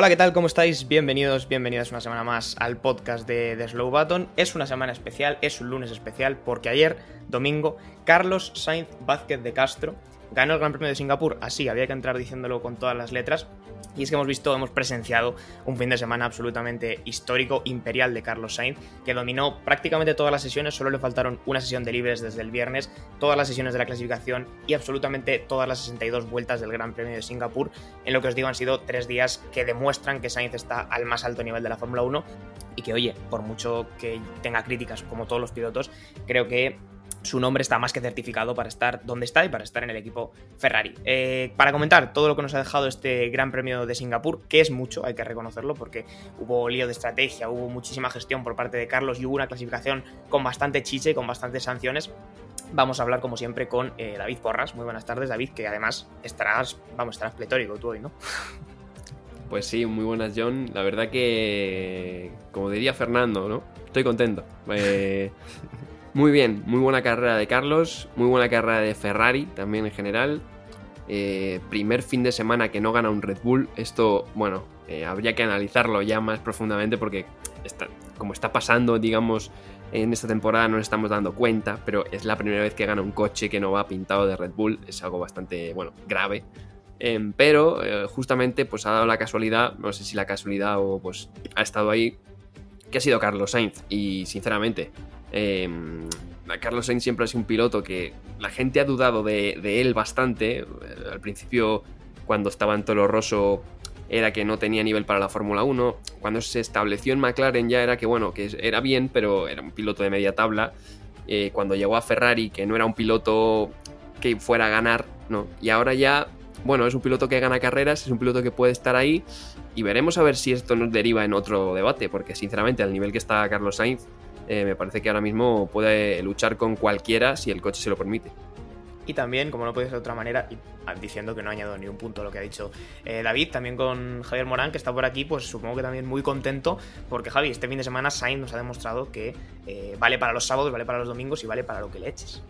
Hola, ¿qué tal? ¿Cómo estáis? Bienvenidos, bienvenidas una semana más al podcast de The Slow Button. Es una semana especial, es un lunes especial, porque ayer, domingo, Carlos Sainz Vázquez de Castro ganó el Gran Premio de Singapur. Así, había que entrar diciéndolo con todas las letras. Y es que hemos visto, hemos presenciado un fin de semana absolutamente histórico, imperial de Carlos Sainz, que dominó prácticamente todas las sesiones, solo le faltaron una sesión de libres desde el viernes, todas las sesiones de la clasificación y absolutamente todas las 62 vueltas del Gran Premio de Singapur. En lo que os digo, han sido tres días que demuestran que Sainz está al más alto nivel de la Fórmula 1 y que, oye, por mucho que tenga críticas como todos los pilotos, creo que su nombre está más que certificado para estar donde está y para estar en el equipo Ferrari. Eh, para comentar todo lo que nos ha dejado este Gran Premio de Singapur, que es mucho, hay que reconocerlo, porque hubo lío de estrategia, hubo muchísima gestión por parte de Carlos y hubo una clasificación con bastante chiche y con bastantes sanciones. Vamos a hablar, como siempre, con eh, David Porras. Muy buenas tardes, David, que además estarás, vamos, estarás pletórico tú hoy, ¿no? Pues sí, muy buenas, John. La verdad que, como diría Fernando, ¿no? Estoy contento. Eh, muy bien, muy buena carrera de Carlos, muy buena carrera de Ferrari también en general. Eh, primer fin de semana que no gana un Red Bull. Esto, bueno, eh, habría que analizarlo ya más profundamente porque está, como está pasando, digamos, en esta temporada no nos estamos dando cuenta, pero es la primera vez que gana un coche que no va pintado de Red Bull. Es algo bastante, bueno, grave. Em, pero eh, justamente pues ha dado la casualidad, no sé si la casualidad o pues ha estado ahí, que ha sido Carlos Sainz. Y sinceramente, eh, Carlos Sainz siempre ha sido un piloto que la gente ha dudado de, él bastante. Al principio, cuando estaba en Toro Rosso, era que no tenía nivel para la Fórmula 1. Cuando se estableció en McLaren ya era que, bueno, que era bien, pero era un piloto de media tabla. Eh, cuando llegó a Ferrari, que no era un piloto que fuera a ganar, ¿no? Y ahora ya bueno, es un piloto que gana carreras, es un piloto que puede estar ahí y veremos a ver si esto nos deriva en otro debate, porque sinceramente al nivel que está Carlos Sainz, eh, me parece que ahora mismo puede luchar con cualquiera si el coche se lo permite. Y también, como no puede ser de otra manera, y diciendo que no añado ni un punto a lo que ha dicho eh, David, también con Javier Morán, que está por aquí, pues supongo que también muy contento, porque Javi, este fin de semana Sainz nos ha demostrado que eh, vale para los sábados, vale para los domingos y vale para lo que le eches.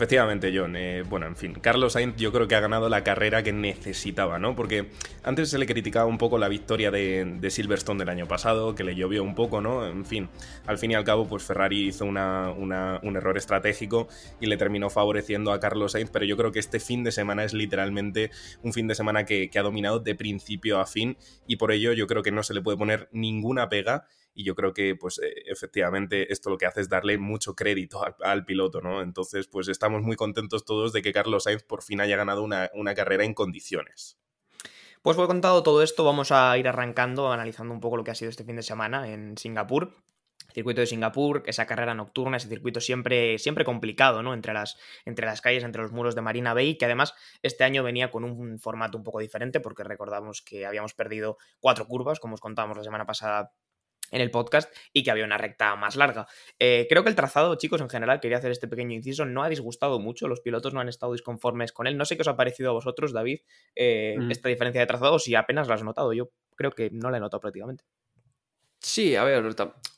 Efectivamente, John. Eh, bueno, en fin, Carlos Sainz yo creo que ha ganado la carrera que necesitaba, ¿no? Porque antes se le criticaba un poco la victoria de, Silverstone del año pasado, que le llovió un poco, ¿no? En fin, al fin y al cabo, pues Ferrari hizo una, una, un error estratégico y le terminó favoreciendo a Carlos Sainz, pero yo creo que este fin de semana es literalmente un fin de semana que ha dominado de principio a fin y por ello yo creo que no se le puede poner ninguna pega y yo creo que pues eh, efectivamente esto lo que hace es darle mucho crédito al, piloto, ¿no? Entonces pues estamos muy contentos todos de que Carlos Sainz por fin haya ganado una, una carrera en condiciones. Pues por contado todo esto, vamos a ir arrancando, analizando un poco lo que ha sido este fin de semana en Singapur. Circuito de Singapur, esa carrera nocturna, ese circuito siempre, siempre complicado, ¿no? Entre las, entre las calles, entre los muros de Marina Bay, que además este año venía con un formato un poco diferente, porque recordamos que habíamos perdido cuatro curvas, como os contábamos la semana pasada en el podcast y que había una recta más larga. Eh, creo que el trazado, chicos, en general, quería hacer este pequeño inciso, no ha disgustado mucho, los pilotos no han estado disconformes con él. No sé qué os ha parecido a vosotros, David, eh, mm. esta diferencia de trazado, si apenas la has notado. Yo creo que no la he notado prácticamente. Sí, a ver,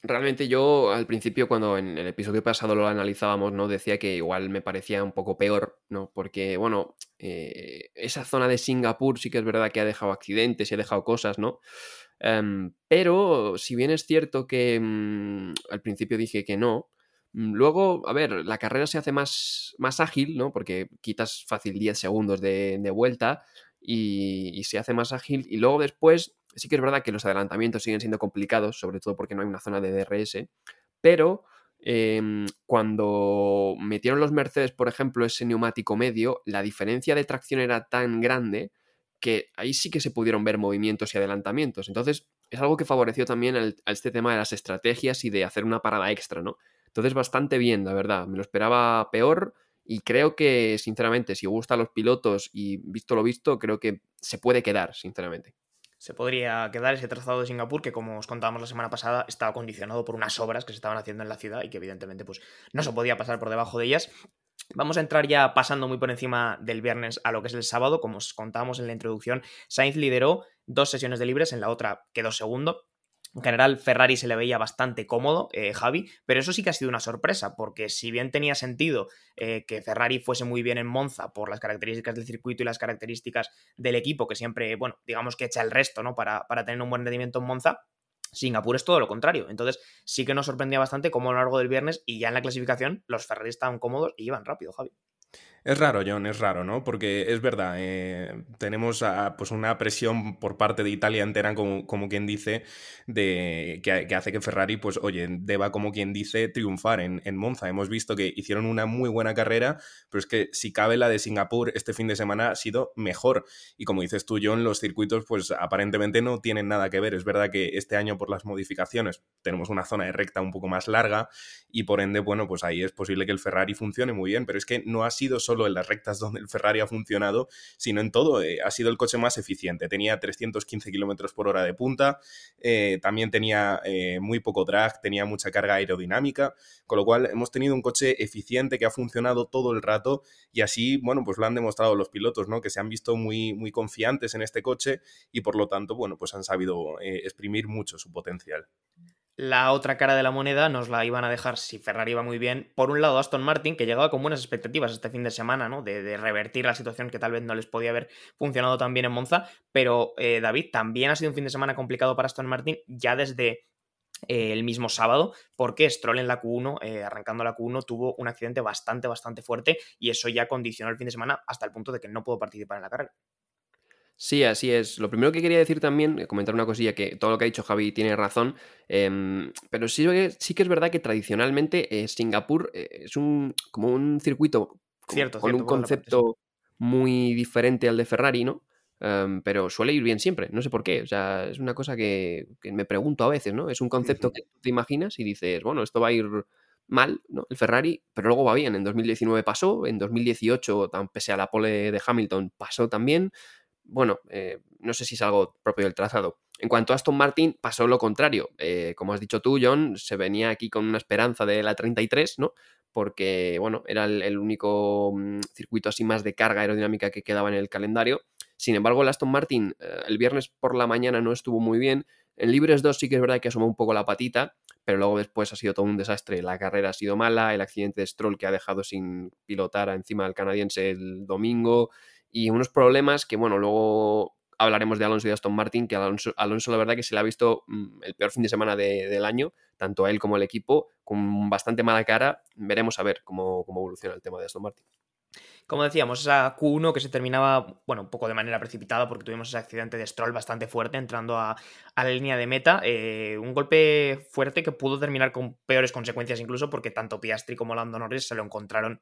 realmente yo al principio cuando en el episodio pasado lo analizábamos, ¿no? Decía que igual me parecía un poco peor, ¿no? Porque, bueno, eh, esa zona de Singapur sí que es verdad que ha dejado accidentes y ha dejado cosas, ¿no? Um, pero si bien es cierto que um, al principio dije que no, um, luego, a ver, la carrera se hace más, más ágil, ¿no? Porque quitas fácil 10 segundos de, vuelta y, se hace más ágil. Y luego después, sí que es verdad que los adelantamientos siguen siendo complicados, sobre todo porque no hay una zona de DRS, pero eh, cuando metieron los Mercedes, por ejemplo, ese neumático medio, la diferencia de tracción era tan grande que ahí sí que se pudieron ver movimientos y adelantamientos. Entonces, es algo que favoreció también a este tema de las estrategias y de hacer una parada extra, ¿no? Entonces, bastante bien, la verdad. Me lo esperaba peor y creo que, sinceramente, si gusta a los pilotos y visto lo visto, creo que se puede quedar, sinceramente. se podría quedar ese trazado de Singapur que, como os contábamos la semana pasada, estaba condicionado por unas obras que se estaban haciendo en la ciudad y que evidentemente pues, no se podía pasar por debajo de ellas. Vamos a entrar ya pasando muy por encima del viernes a lo que es el sábado. Como os contábamos en la introducción, Sainz lideró dos sesiones de libres, en la otra quedó segundo. En general, Ferrari se le veía bastante cómodo, eh, Javi, pero eso sí que ha sido una sorpresa, porque si bien tenía sentido eh, que Ferrari fuese muy bien en Monza por las características del circuito y las características del equipo, que siempre, bueno, digamos que echa el resto, ¿no? Para, para tener un buen rendimiento en Monza, Singapur es todo lo contrario. Entonces, sí que nos sorprendía bastante cómo a lo largo del viernes y ya en la clasificación los Ferrari estaban cómodos y iban rápido, Javi. Es raro, John, es raro, ¿no? Porque es verdad, eh, tenemos pues una presión por parte de Italia entera, como, como quien dice, de, que, hace que Ferrari, pues oye, deba, como quien dice, triunfar en, en, Monza. Hemos visto que hicieron una muy buena carrera, pero es que si cabe la de Singapur este fin de semana ha sido mejor. Y como dices tú, John, los circuitos, pues aparentemente no tienen nada que ver. Es verdad que este año, por las modificaciones, tenemos una zona de recta un poco más larga y por ende, bueno, pues ahí es posible que el Ferrari funcione muy bien, pero es que no ha sido solo solo en las rectas donde el Ferrari ha funcionado, sino en todo. Eh, ha sido el coche más eficiente. Tenía 315 kilómetros por hora de punta, eh, también tenía eh, muy poco drag, tenía mucha carga aerodinámica, con lo cual hemos tenido un coche eficiente que ha funcionado todo el rato y así, bueno, pues lo han demostrado los pilotos, ¿no? Que se han visto muy, muy confiantes en este coche y por lo tanto, bueno, pues han sabido exprimir mucho su potencial. La otra cara de la moneda nos la iban a dejar si Ferrari iba muy bien. Por un lado, Aston Martin, que llegaba con buenas expectativas este fin de semana, ¿no? De, revertir la situación que tal vez no les podía haber funcionado tan bien en Monza. Pero, eh, David, también ha sido un fin de semana complicado para Aston Martin ya desde eh, el mismo sábado, porque Stroll en la Q1, eh, arrancando la Q1, tuvo un accidente bastante, bastante fuerte y eso ya condicionó el fin de semana hasta el punto de que no pudo participar en la carrera. Sí, así es. Lo primero que quería decir también, eh, comentar una cosilla, que todo lo que ha dicho Javi tiene razón, em, pero sí, sí, que es verdad que tradicionalmente eh, Singapur eh, es un como un circuito con un concepto muy diferente al de Ferrari, ¿no? Em, pero suele ir bien siempre, no sé por qué. O sea, es una cosa que, me pregunto a veces, ¿no? Es un concepto que tú te imaginas y dices, bueno, esto va a ir mal, ¿no? El Ferrari, pero luego va bien. En 2019 pasó, en 2018, pese a la pole de Hamilton, pasó también bueno, eh, no sé si es algo propio del trazado. En cuanto a Aston Martin, pasó lo contrario. Eh, como has dicho tú, John, se venía aquí con una esperanza de la 33, ¿no? Porque, bueno, era el, único mm, circuito así más de carga aerodinámica que quedaba en el calendario. Sin embargo, el Aston Martin eh, el viernes por la mañana no estuvo muy bien. En Libres 2 sí que es verdad que asomó un poco la patita, pero luego después ha sido todo un desastre. La carrera ha sido mala, el accidente de Stroll que ha dejado sin pilotar encima del canadiense el domingo, y unos problemas que, bueno, luego hablaremos de Alonso y de Aston Martin, que Alonso, Alonso la verdad que se le ha visto mm, el peor fin de semana del año, tanto a él como al equipo, con bastante mala cara. Veremos a ver cómo, cómo evoluciona el tema de Aston Martin. Como decíamos, esa Q1 que se terminaba, bueno, un poco de manera precipitada porque tuvimos ese accidente de Stroll bastante fuerte entrando a, la línea de meta. Eh, un golpe fuerte que pudo terminar con peores consecuencias incluso porque tanto Piastri como Lando Norris se lo encontraron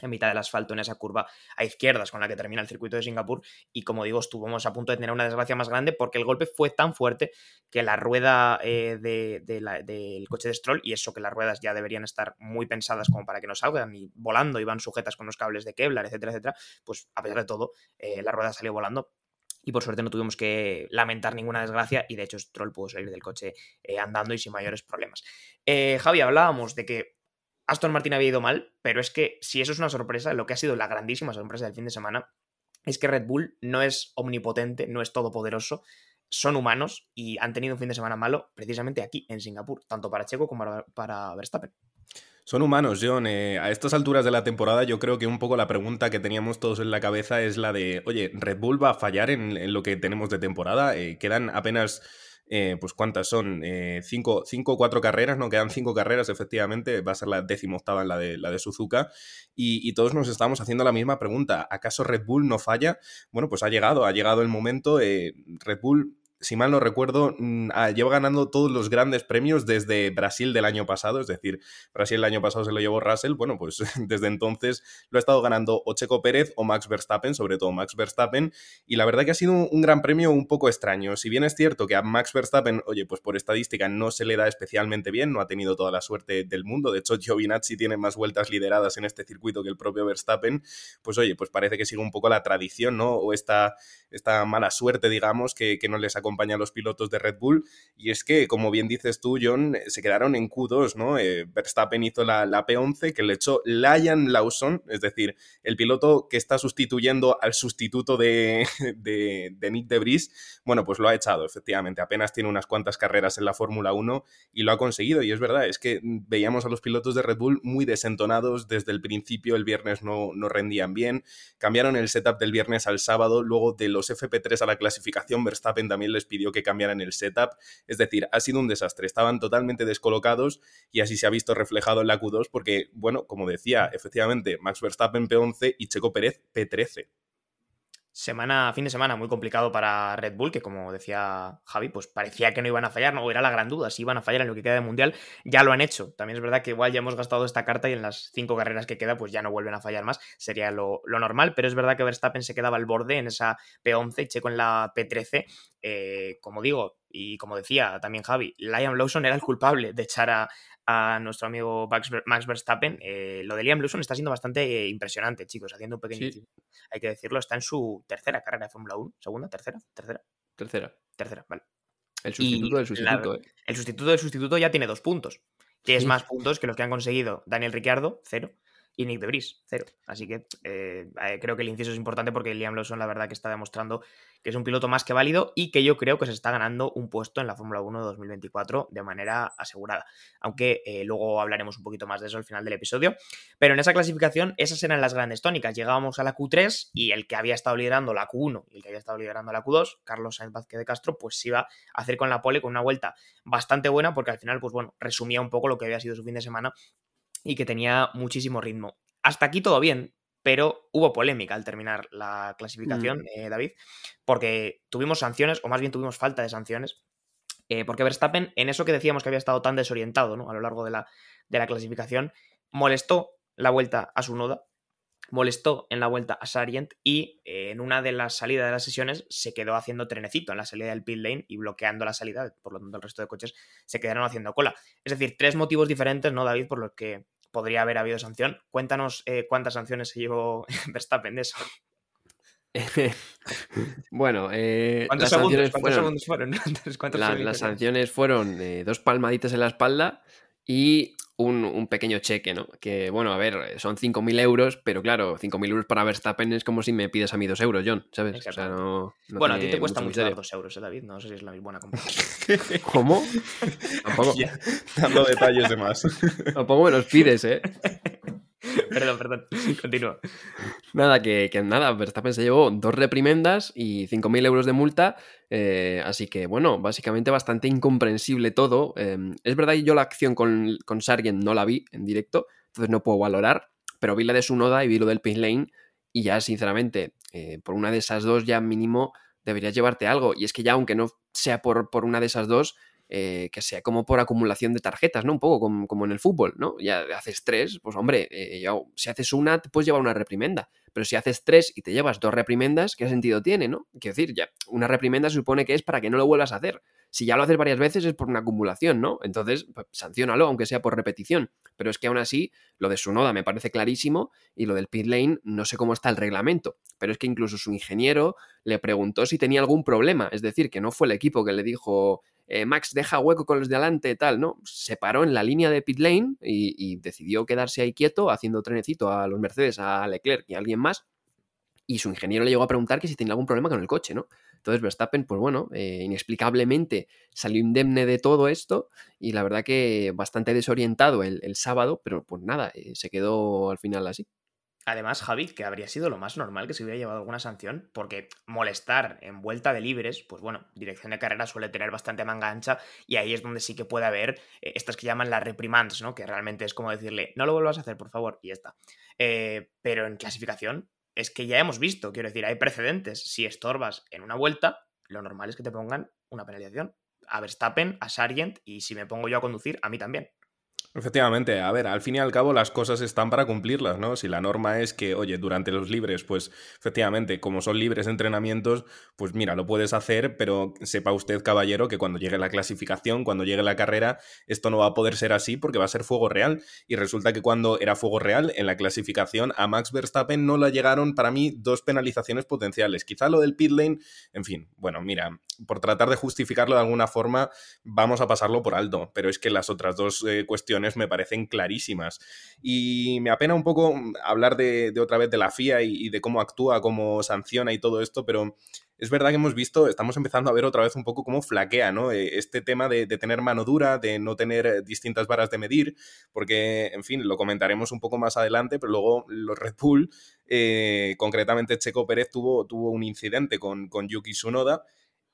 en mitad del asfalto en esa curva a izquierdas con la que termina el circuito de Singapur y como digo estuvimos a punto de tener una desgracia más grande porque el golpe fue tan fuerte que la rueda eh, del coche de Stroll y eso que las ruedas ya deberían estar muy pensadas como para que no salgan y volando y van sujetas con los cables de Kevlar etcétera etcétera pues a pesar de todo eh, la rueda salió volando y por suerte no tuvimos que lamentar ninguna desgracia y de hecho Stroll pudo salir del coche eh, andando y sin mayores problemas. Javi, hablábamos de que Aston Martin había ido mal, pero es que si eso es una sorpresa, lo que ha sido la grandísima sorpresa del fin de semana es que Red Bull no es omnipotente, no es todopoderoso, son humanos y han tenido un fin de semana malo precisamente aquí, en Singapur, tanto para Checo como para Verstappen. Son humanos, John. Eh, a estas alturas de la temporada yo creo que un poco la pregunta que teníamos todos en la cabeza es la de, oye, ¿Red Bull va a fallar en, lo que tenemos de temporada? Eh, quedan apenas eh, pues cuántas son, eh, cinco, o cuatro carreras, ¿no? Quedan cinco carreras, efectivamente, va a ser la décima octava en la de, la de Suzuka, y, todos nos estamos haciendo la misma pregunta, ¿acaso Red Bull no falla? Bueno, pues ha llegado, ha llegado el momento, eh, Red Bull si mal no recuerdo, mm, ah, lleva ganando todos los grandes premios desde Brasil del año pasado, es decir, Brasil el año pasado se lo llevó Russell, bueno, pues desde entonces lo ha estado ganando o Checo Pérez o Max Verstappen, sobre todo Max Verstappen, y la verdad que ha sido un gran premio un poco extraño. Si bien es cierto que a Max Verstappen, oye, pues por estadística no se le da especialmente bien, no ha tenido toda la suerte del mundo, de hecho Giovinazzi tiene más vueltas lideradas en este circuito que el propio Verstappen, pues oye, pues parece que sigue un poco la tradición, ¿no? O esta, esta mala suerte, digamos, que, no les ha acompaña a los pilotos de Red Bull. Y es que, como bien dices tú, John, se quedaron en Q2, ¿no? Eh, Verstappen hizo la, la, P11 que le echó Lion Lawson, es decir, el piloto que está sustituyendo al sustituto de, de, de Nick Debris. Bueno, pues lo ha echado, efectivamente. Apenas tiene unas cuantas carreras en la Fórmula 1 y lo ha conseguido. Y es verdad, es que veíamos a los pilotos de Red Bull muy desentonados desde el principio. El viernes no, no rendían bien. Cambiaron el setup del viernes al sábado. Luego de los FP3 a la clasificación, Verstappen también les pidió que cambiaran el setup. Es decir, ha sido un desastre. Estaban totalmente descolocados y así se ha visto reflejado en la Q2 porque, bueno, como decía, efectivamente, Max Verstappen P11 y Checo Pérez P13 semana, fin de semana muy complicado para Red Bull, que como decía Javi, pues parecía que no iban a fallar, no era la gran duda, si iban a fallar en lo que queda de Mundial, ya lo han hecho. También es verdad que igual ya hemos gastado esta carta y en las cinco carreras que queda, pues ya no vuelven a fallar más, sería lo, normal, pero es verdad que Verstappen se quedaba al borde en esa P11 y Checo en la P13. Eh, como digo, y como decía también Javi, Liam Lawson era el culpable de echar a, a nuestro amigo Max Verstappen. Eh, lo de Liam Lawson está siendo bastante eh, impresionante, chicos, haciendo un pequeño... Hay que decirlo, está en su tercera carrera de Fórmula 1. ¿Segunda? ¿Tercera? ¿Tercera? Tercera. Tercera, vale. El sustituto del sustituto. eh. El sustituto del sustituto ya tiene dos puntos, que es más puntos que los que han conseguido Daniel Ricciardo, cero, y Nick de Debris, cero. Así que eh, creo que el inciso es importante porque Liam Lawson la verdad que está demostrando que es un piloto más que válido y que yo creo que se está ganando un puesto en la Fórmula 1 de 2024 de manera asegurada. Aunque eh, luego hablaremos un poquito más de eso al final del episodio. Pero en esa clasificación, esas eran las grandes tónicas. Llegábamos a la Q3 y el que había estado liderando la Q1 y el que había estado liderando la Q2, Carlos Sainz Vázquez de Castro, pues se iba a hacer con la pole con una vuelta bastante buena porque al final, pues bueno, resumía un poco lo que había sido su fin de semana y que tenía muchísimo ritmo. Hasta aquí todo bien, pero hubo polémica al terminar la clasificación, mm. eh, David, porque tuvimos sanciones, o más bien tuvimos falta de sanciones, eh, porque Verstappen, en eso que decíamos que había estado tan desorientado ¿no? a lo largo de la, de la clasificación, molestó la vuelta a su noda, molestó en la vuelta a Sargent y eh, en una de las salidas de las sesiones se quedó haciendo trenecito en la salida del pit lane y bloqueando la salida, por lo tanto el resto de coches se quedaron haciendo cola. Es decir, tres motivos diferentes, ¿no, David? Por los que podría haber habido sanción. Cuéntanos eh, cuántas sanciones se llevó Verstappen de eso. bueno, eh, ¿cuántos, las segundos, sanciones fueron? fueron? La, las sanciones fueron eh, dos palmaditas en la espalda y un, un, pequeño cheque, ¿no? Que, bueno, a ver, son 5.000 euros, pero claro, 5.000 euros para Verstappen es como si me pides a mí 2 euros, John, ¿sabes? O sea, no, no bueno, a ti te cuesta mucho dar 2 euros, ¿eh, David? No sé si es la buena comparación. ¿Cómo? Tampoco. Dando detalles de más. Tampoco me los pides, ¿eh? perdón, perdón. Continúa. Nada, que, que, nada, Verstappen se llevó dos reprimendas y 5.000 euros de multa. Eh, así que, bueno, básicamente bastante incomprensible todo. Eh, es verdad que yo la acción con, con Sargent no la vi en directo, entonces no puedo valorar, pero vi la de Sunoda y vi lo del pit lane y ya, sinceramente, eh, por una de esas dos ya mínimo deberías llevarte algo. Y es que ya, aunque no sea por, por una de esas dos, eh, que sea como por acumulación de tarjetas, ¿no? Un poco como, en el fútbol, ¿no? Ya haces tres, pues hombre, eh, ya, si haces una, te puedes llevar una reprimenda. Pero si haces tres y te llevas dos reprimendas, ¿qué sentido tiene, no? Quiero decir, ya, una reprimenda se supone que es para que no lo vuelvas a hacer. Si ya lo haces varias veces es por una acumulación, ¿no? Entonces, pues, aunque sea por repetición. Pero es que aún así, lo de su noda me parece clarísimo y lo del pit lane no sé cómo está el reglamento. Pero es que incluso su ingeniero le preguntó si tenía algún problema. Es decir, que no fue el equipo que le dijo, eh, Max deja hueco con los de adelante, tal, ¿no? Se paró en la línea de pit lane y, decidió quedarse ahí quieto, haciendo trenecito a los Mercedes, a Leclerc y a alguien más. Y su ingeniero le llegó a preguntar que si tenía algún problema con el coche, ¿no? Entonces Verstappen, pues bueno, eh, inexplicablemente salió indemne de todo esto y la verdad que bastante desorientado el, el sábado, pero pues nada, eh, se quedó al final así. Además, Javi, que habría sido lo más normal que se hubiera llevado alguna sanción, porque molestar en vuelta de libres, pues bueno, dirección de carrera suele tener bastante manga ancha y ahí es donde sí que puede haber eh, estas que llaman las reprimands, ¿no? Que realmente es como decirle, no lo vuelvas a hacer, por favor, y ya está. Eh, pero en clasificación es que ya hemos visto, quiero decir, hay precedentes. Si estorbas en una vuelta, lo normal es que te pongan una penalización. A Verstappen, a Sargent y si me pongo yo a conducir, a mí también. Efectivamente, a ver, al fin y al cabo las cosas están para cumplirlas, ¿no? Si la norma es que, oye, durante los libres, pues efectivamente, como son libres entrenamientos, pues mira, lo puedes hacer, pero sepa usted, caballero, que cuando llegue la clasificación, cuando llegue la carrera, esto no va a poder ser así porque va a ser fuego real. Y resulta que cuando era fuego real en la clasificación, a Max Verstappen no le llegaron, para mí, dos penalizaciones potenciales. Quizá lo del pit lane, en fin, bueno, mira, por tratar de justificarlo de alguna forma, vamos a pasarlo por alto. Pero es que las otras dos eh, cuestiones me parecen clarísimas. Y me apena un poco hablar de, otra vez de la FIA y, de cómo actúa, cómo sanciona y todo esto, pero es verdad que hemos visto, estamos empezando a ver otra vez un poco cómo flaquea, ¿no? Eh, este tema de, tener mano dura, de no tener eh, distintas varas de medir, porque, en fin, lo comentaremos un poco más adelante, pero luego los Red Bull, concretamente Checo Pérez, tuvo, tuvo un incidente con, con Yuki Tsunoda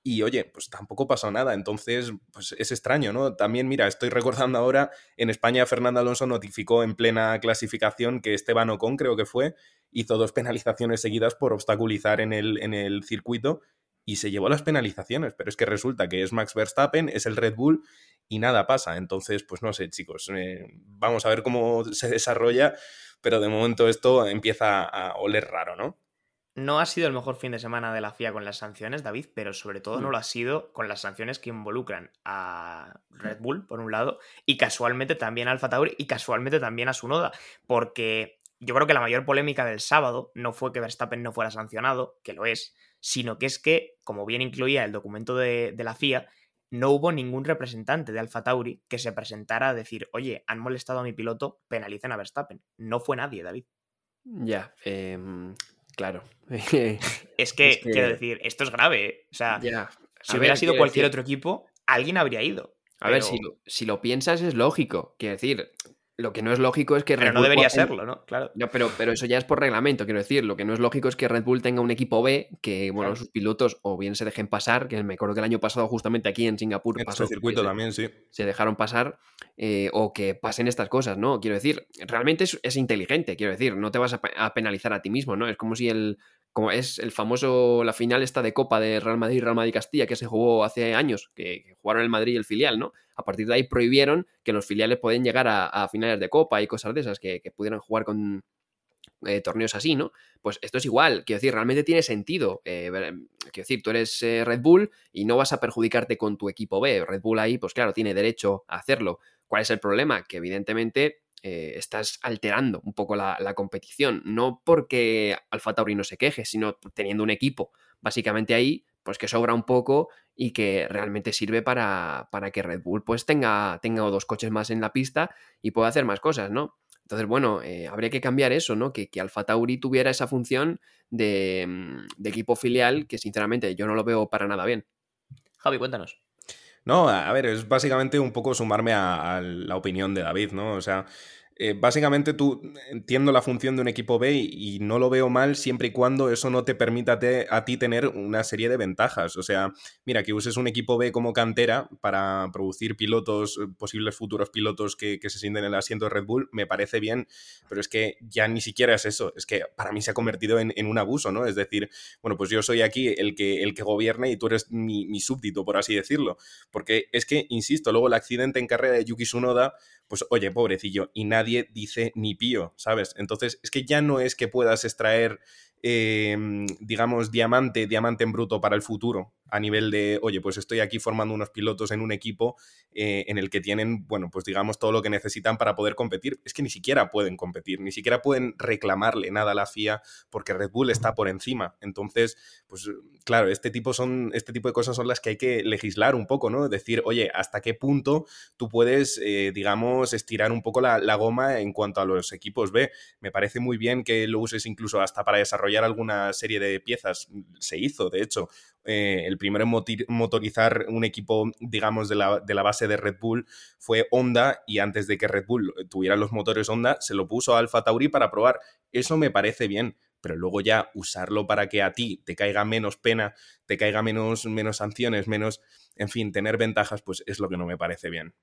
y oye, pues tampoco pasó nada, entonces pues es extraño, ¿no? También, mira, estoy recordando ahora, en España Fernando Alonso notificó en plena clasificación que Esteban Ocon, creo que fue, hizo dos penalizaciones seguidas por obstaculizar en el, en el circuito y se llevó las penalizaciones, pero es que resulta que es Max Verstappen, es el Red Bull y nada pasa, entonces pues no sé chicos, eh, vamos a ver cómo se desarrolla, pero de momento esto empieza a oler raro, ¿no? No ha sido el mejor fin de semana de la FIA con las sanciones, David, pero sobre todo no mm. lo ha sido con las sanciones que involucran a Red Bull, por un lado, y casualmente también a Alfa Tauri y casualmente también a Sunoda, porque yo creo que la mayor polémica del sábado no fue que Verstappen no fuera sancionado, que lo es, sino que es que, como bien incluía el documento de, de la FIA, no hubo ningún representante de Alfa Tauri que se presentara a decir, oye, han molestado a mi piloto, penalicen a Verstappen. No fue nadie, David. Ya, eh, Claro. es, que, quiero decir, esto es grave. ¿eh? O sea, si hubiera sido cualquier otro equipo, alguien habría ido. A ver, si lo, si lo piensas es lógico. Quiero decir, lo que no es lógico es que Red Pero no debería serlo, ¿no? Claro. pero, pero eso ya es por reglamento, quiero decir. Lo que no es lógico es que Red Bull tenga un equipo B que, bueno, sus pilotos o bien se dejen pasar, que me acuerdo que el año pasado, justamente aquí en Singapur, en pasó. circuito también, sí. Se dejaron pasar, eh, o que pasen estas cosas, ¿no? Quiero decir, realmente es, inteligente, quiero decir, no te vas a, penalizar a ti mismo, ¿no? Es como si el. Como es el famoso, la final esta de Copa de Real Madrid Real Madrid Castilla, que se jugó hace años, que, jugaron el Madrid y el filial, ¿no? A partir de ahí prohibieron que los filiales pueden llegar a, finales de Copa y cosas de esas, que, pudieran jugar con eh, torneos así, ¿no? Pues esto es igual, quiero decir, realmente tiene sentido. Eh, quiero decir, tú eres eh, Red Bull y no vas a perjudicarte con tu equipo B. Red Bull ahí, pues claro, tiene derecho a hacerlo. ¿Cuál es el problema? Que evidentemente estás alterando un poco la, la, competición. No porque Alfa Tauri no se queje, sino teniendo un equipo básicamente ahí pues que sobra un poco y que realmente sirve para, para que Red Bull pues tenga, tenga dos coches más en la pista y pueda hacer más cosas, ¿no? Entonces, bueno, eh, habría que cambiar eso, ¿no? Que, que Alfa Tauri tuviera esa función de, mm, de, equipo filial que sinceramente yo no lo veo para nada bien. Javi, cuéntanos. No, a ver, es básicamente un poco sumarme a, la opinión de David, ¿no? O sea, eh, básicamente tú entiendo la función de un equipo B y, no lo veo mal siempre y cuando eso no te permita a ti tener una serie de ventajas. O sea, mira, que uses un equipo B como cantera para producir pilotos, eh, posibles futuros pilotos que, se sienten en el asiento de Red Bull, me parece bien, pero es que ya ni siquiera es eso. Es que para mí se ha convertido en, un abuso, ¿no? Es decir, bueno, pues yo soy aquí el que, el que gobierna y tú eres mi, mi súbdito, por así decirlo. Porque es que, insisto, luego el accidente en carrera de Yuki Tsunoda pues oye, pobrecillo, y nadie dice ni pío, ¿sabes? Entonces, es que ya no es que puedas extraer Em, digamos, diamante, diamante en bruto para el futuro, a nivel de, oye, pues estoy aquí formando unos pilotos en un equipo eh, en el que tienen, bueno, pues digamos, todo lo que necesitan para poder competir. Es que ni siquiera pueden competir, ni siquiera pueden reclamarle nada a la FIA porque Red Bull está por encima. Entonces, pues claro, este tipo, son, este tipo de cosas son las que hay que legislar un poco, ¿no? Decir, oye, ¿hasta qué punto tú puedes, eh, digamos, estirar un poco la, la goma en cuanto a los equipos B? Me parece muy bien que lo uses incluso hasta para desarrollar alguna serie de piezas. Se hizo, de hecho. Eh, el primero en motorizar un equipo, digamos, de la, de la, base de Red Bull fue Honda y antes de que Red Bull tuviera los motores Honda, se lo puso a Alfa Tauri para probar. Eso me parece bien, pero luego ya usarlo para que a ti te caiga menos pena, te caiga menos, menos sanciones, menos, en fin, tener ventajas, pues es lo que no me parece bien.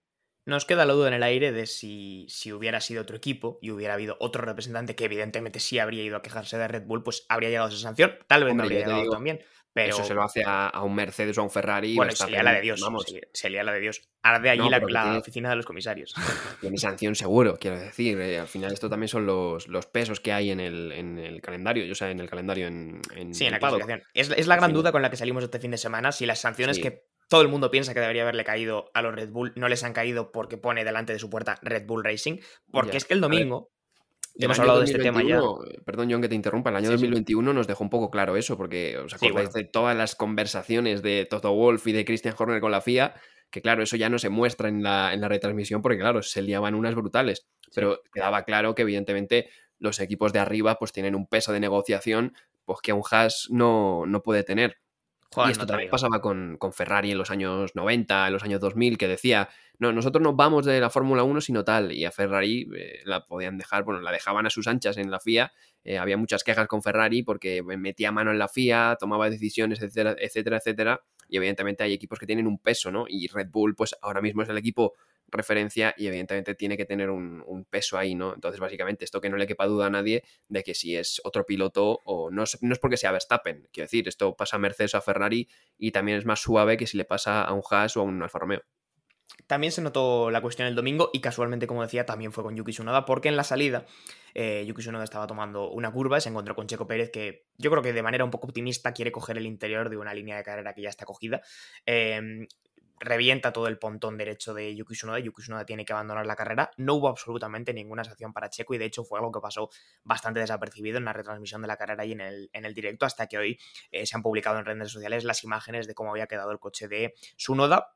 Nos queda la duda en el aire de si, si, hubiera sido otro equipo y hubiera habido otro representante que evidentemente sí habría ido a quejarse de Red Bull, pues habría llegado a esa sanción. Tal vez no habría llegado también. Pero... Eso se lo hace a, un Mercedes o a un Ferrari. Bueno, sería la de Dios. Vamos. Sería, la de Dios. Arde allí la, oficina de los comisarios. Tiene sanción seguro, quiero decir. Eh, al final esto también son los, los pesos que hay en el, en el calendario. Yo, sea, en el calendario en... sí, en la clasificación. Es, es, la gran duda con la que salimos este fin de semana, si las sanciones que todo el mundo piensa que debería haberle caído a los Red Bull, no les han caído porque pone delante de su puerta Red Bull Racing, porque es que el domingo hemos hablado de este tema ya. 2021, Perdón, John, que te interrumpa. El año Sí, sí. 2021 nos dejó un poco claro eso, porque os Sí, acordáis bueno. de todas las conversaciones de Toto Wolf y de Christian Horner con la FIA, que claro, eso ya no se muestra en la, en la retransmisión, porque claro, se liaban unas brutales. Pero quedaba claro que evidentemente los equipos de arriba pues tienen un peso de negociación pues que un Haas no, no puede tener. Joder, y esto no también pasaba con, con Ferrari en los años 90, en los años 2000, que decía, no, nosotros no vamos de la Fórmula 1 sino tal, y a Ferrari eh, la podían dejar, bueno, la dejaban a sus anchas en la FIA, eh, había muchas quejas con Ferrari porque metía mano en la FIA, tomaba decisiones, etcétera, etcétera, etcétera, y evidentemente hay equipos que tienen un peso, ¿no? Y Red Bull, pues ahora mismo es el equipo referencia y evidentemente tiene que tener un, peso ahí, ¿no? Entonces, básicamente, esto que no le quepa duda a nadie de que si es otro piloto o no es, no es porque sea Verstappen, quiero decir, esto pasa a Mercedes o a Ferrari y también es más suave que si le pasa a un Haas o a un Alfa Romeo. También se notó la cuestión el domingo y casualmente, como decía, también fue con Yuki Tsunoda porque en la salida eh, Yuki Tsunoda estaba tomando una curva y se encontró con Checo Pérez que yo creo que de manera un poco optimista quiere coger el interior de una línea de carrera que ya está cogida. Eh, revienta todo el pontón derecho de Yuki Tsunoda Yuki Tsunoda tiene que abandonar la carrera. No hubo absolutamente ninguna sanción para Checo y de hecho fue algo que pasó bastante desapercibido en la retransmisión de la carrera y en el, en el directo hasta que hoy eh, se han publicado en redes sociales las imágenes de cómo había quedado el coche de Tsunoda.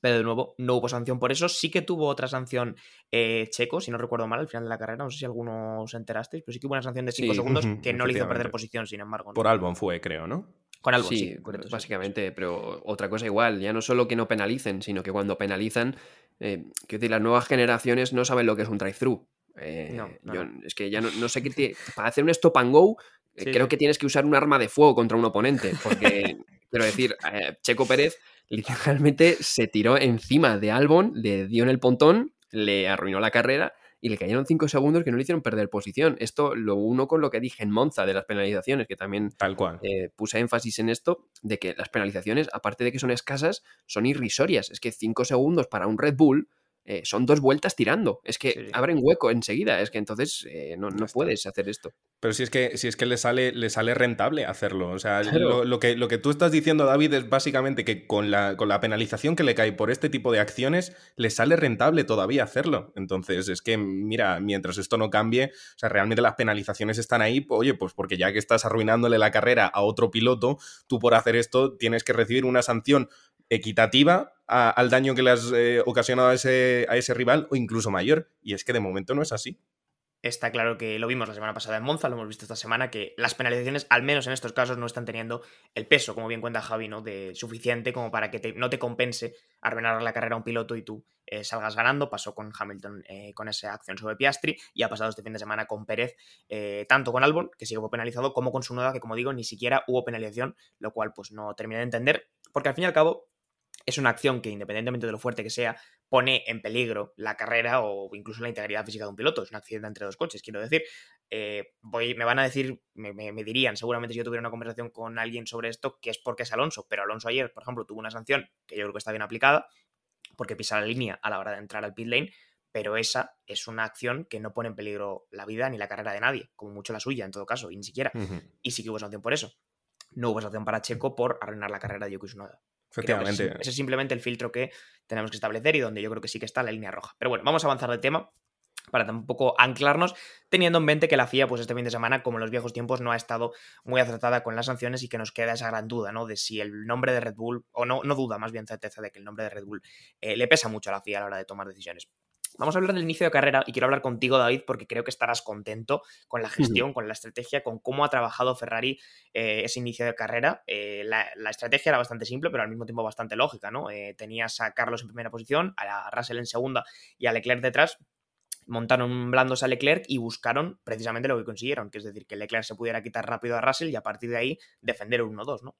Pero de nuevo, no hubo sanción por eso. Sí que tuvo otra sanción eh, Checo, si no recuerdo mal, al final de la carrera. No sé si alguno os enterasteis, pero sí que hubo una sanción de 5 Sí, segundos que no le hizo perder posición, sin embargo. ¿no? Por Albon fue, creo, ¿no? Con algo, sí, sí. correcto, sí, básicamente, pero otra cosa igual, ya no solo que no penalicen, sino que cuando penalizan, eh, quiero decir, las nuevas generaciones no saben lo que es un drive-thru. Eh, No, no, yo- no. Es que ya no, no sé qué Para hacer un stop and go, eh, Sí, creo que tienes que usar un arma de fuego contra un oponente. Porque, quiero decir, eh, Checo Pérez literalmente se tiró encima de Albon, le dio en el pontón, le arruinó la carrera y le cayeron 5 segundos que no le hicieron perder posición. Esto lo uno con lo que dije en Monza de las penalizaciones, que también Tal cual. eh, puse énfasis en esto, de que las penalizaciones, aparte de que son escasas, son irrisorias. Es que 5 segundos para un Red Bull eh, son dos vueltas tirando. Es que Sí, abren hueco enseguida. Es que entonces eh, no, no puedes hacer esto. Pero si es que, si es que le, sale, le sale rentable hacerlo. O sea, Claro. lo, lo que, lo que tú estás diciendo, David, es básicamente que con la, con la penalización que le cae por este tipo de acciones, le sale rentable todavía hacerlo. Entonces, es que, mira, mientras esto no cambie, o sea, realmente las penalizaciones están ahí, oye, pues porque ya que estás arruinándole la carrera a otro piloto, tú por hacer esto tienes que recibir una sanción equitativa al daño que le has eh, ocasionado a ese, rival o incluso mayor. Y es que de momento no es así. Está claro que lo vimos la semana pasada en Monza, lo hemos visto esta semana, que las penalizaciones, al menos en estos casos, no están teniendo el peso, como bien cuenta Javi, ¿no? De suficiente como para que no te compense arruinar la carrera a un piloto y tú eh, salgas ganando. Pasó con Hamilton eh, con esa acción sobre Piastri y ha pasado este fin de semana con Pérez, tanto con Albon, que fue penalizado, como con Sunoda, que como digo, ni siquiera hubo penalización, lo cual pues no terminé de entender, porque al fin y al cabo es una acción que, independientemente de lo fuerte que sea, pone en peligro la carrera o incluso la integridad física de un piloto. Es un accidente entre dos coches, quiero decir. Eh, voy, me van a decir, me, me- me dirían, seguramente si yo tuviera una conversación con alguien sobre esto, que es porque es Alonso. Pero Alonso ayer, por ejemplo, tuvo una sanción que yo creo que está bien aplicada, porque pisa la línea a la hora de entrar al pit lane. Pero esa es una acción que no pone en peligro la vida ni la carrera de nadie, como mucho la suya en todo caso, y ni siquiera. Y sí que hubo sanción por eso. No hubo sanción para Checo por arruinar la carrera de Yuki Tsunoda. Ese, Efectivamente. ese es simplemente el filtro que tenemos que establecer y donde yo creo que sí que está la línea roja. Pero bueno, vamos a avanzar de tema para tampoco anclarnos, teniendo en mente que la FIA, pues este fin de semana, como en los viejos tiempos, no ha estado muy acertada con las sanciones y que nos queda esa gran duda, ¿no? De si el nombre de Red Bull, o no, no duda, más bien certeza de que el nombre de Red Bull eh, le pesa mucho a la FIA a la hora de tomar decisiones. Vamos a hablar del inicio de carrera y quiero hablar contigo, David, porque creo que estarás contento con la gestión, con la estrategia, con cómo ha trabajado Ferrari eh, ese inicio de carrera. Eh, la, la estrategia era bastante simple, pero al mismo tiempo bastante lógica, ¿no? Eh, tenías a Carlos en primera posición, a Russell en segunda y a Leclerc detrás. Montaron blandos a Leclerc y buscaron precisamente lo que consiguieron, que es decir, que Leclerc se pudiera quitar rápido a Russell y a partir de ahí defender un 1-2, ¿no?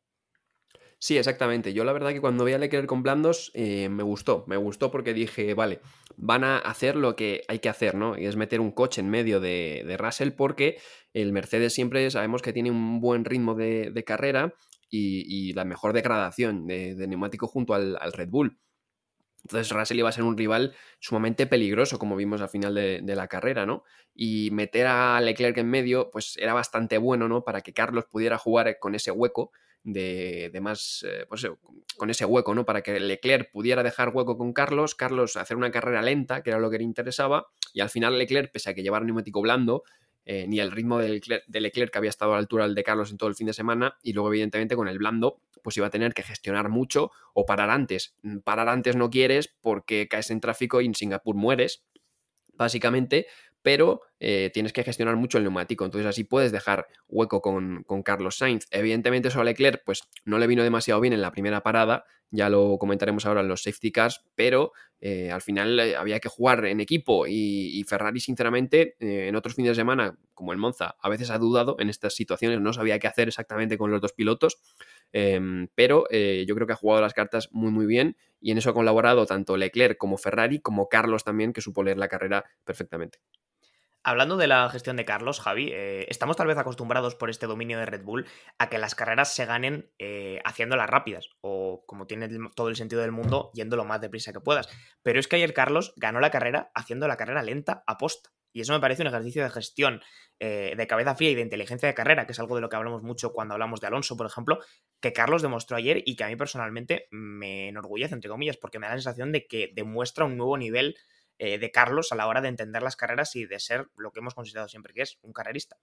Sí, exactamente. Yo la verdad que cuando vi a Leclerc con blandos eh, me gustó. Me gustó porque dije, vale, van a hacer lo que hay que hacer, ¿no? Y es meter un coche en medio de, de Russell porque el Mercedes siempre sabemos que tiene un buen ritmo de, de carrera y, la mejor degradación de, de neumático junto al, al, Red Bull. Entonces Russell iba a ser un rival sumamente peligroso, como vimos al final de, de, la carrera, ¿no? Y meter a Leclerc en medio, pues era bastante bueno, ¿no? Para que Carlos pudiera jugar con ese hueco de, más, eh, pues con ese hueco, ¿no? Para que Leclerc pudiera dejar hueco con Carlos, Carlos hacer una carrera lenta, que era lo que le interesaba, y al final Leclerc, pese a que llevara neumático blando, eh, ni el ritmo de Leclerc, que había estado a la altura del de Carlos en todo el fin de semana, y luego evidentemente con el blando, pues iba a tener que gestionar mucho o parar antes. Parar antes no quieres porque caes en tráfico y en Singapur mueres, básicamente, pero eh, tienes que gestionar mucho el neumático, entonces así puedes dejar hueco con, Carlos Sainz. Evidentemente eso a Leclerc pues no le vino demasiado bien en la primera parada, ya lo comentaremos ahora en los safety cars, pero eh, al final eh, había que jugar en equipo y, Ferrari sinceramente en otros fines de semana como el Monza a veces ha dudado en estas situaciones, no sabía qué hacer exactamente con los dos pilotos, em, pero yo creo que ha jugado las cartas muy muy bien y en eso ha colaborado tanto Leclerc como Ferrari como Carlos también que supo leer la carrera perfectamente. Hablando de la gestión de Carlos, Javi, eh, estamos tal vez acostumbrados por este dominio de Red Bull a que las carreras se ganen eh, haciéndolas rápidas o, como tiene todo el sentido del mundo, yendo lo más deprisa que puedas. Pero es que ayer Carlos ganó la carrera haciendo la carrera lenta a posta. Y eso me parece un ejercicio de gestión eh, de cabeza fría y de inteligencia de carrera, que es algo de lo que hablamos mucho cuando hablamos de Alonso, por ejemplo, que Carlos demostró ayer y que a mí personalmente me enorgullece, entre comillas, porque me da la sensación de que demuestra un nuevo nivel eh, de Carlos a la hora de entender las carreras y de ser lo que hemos considerado siempre que es un carrerista.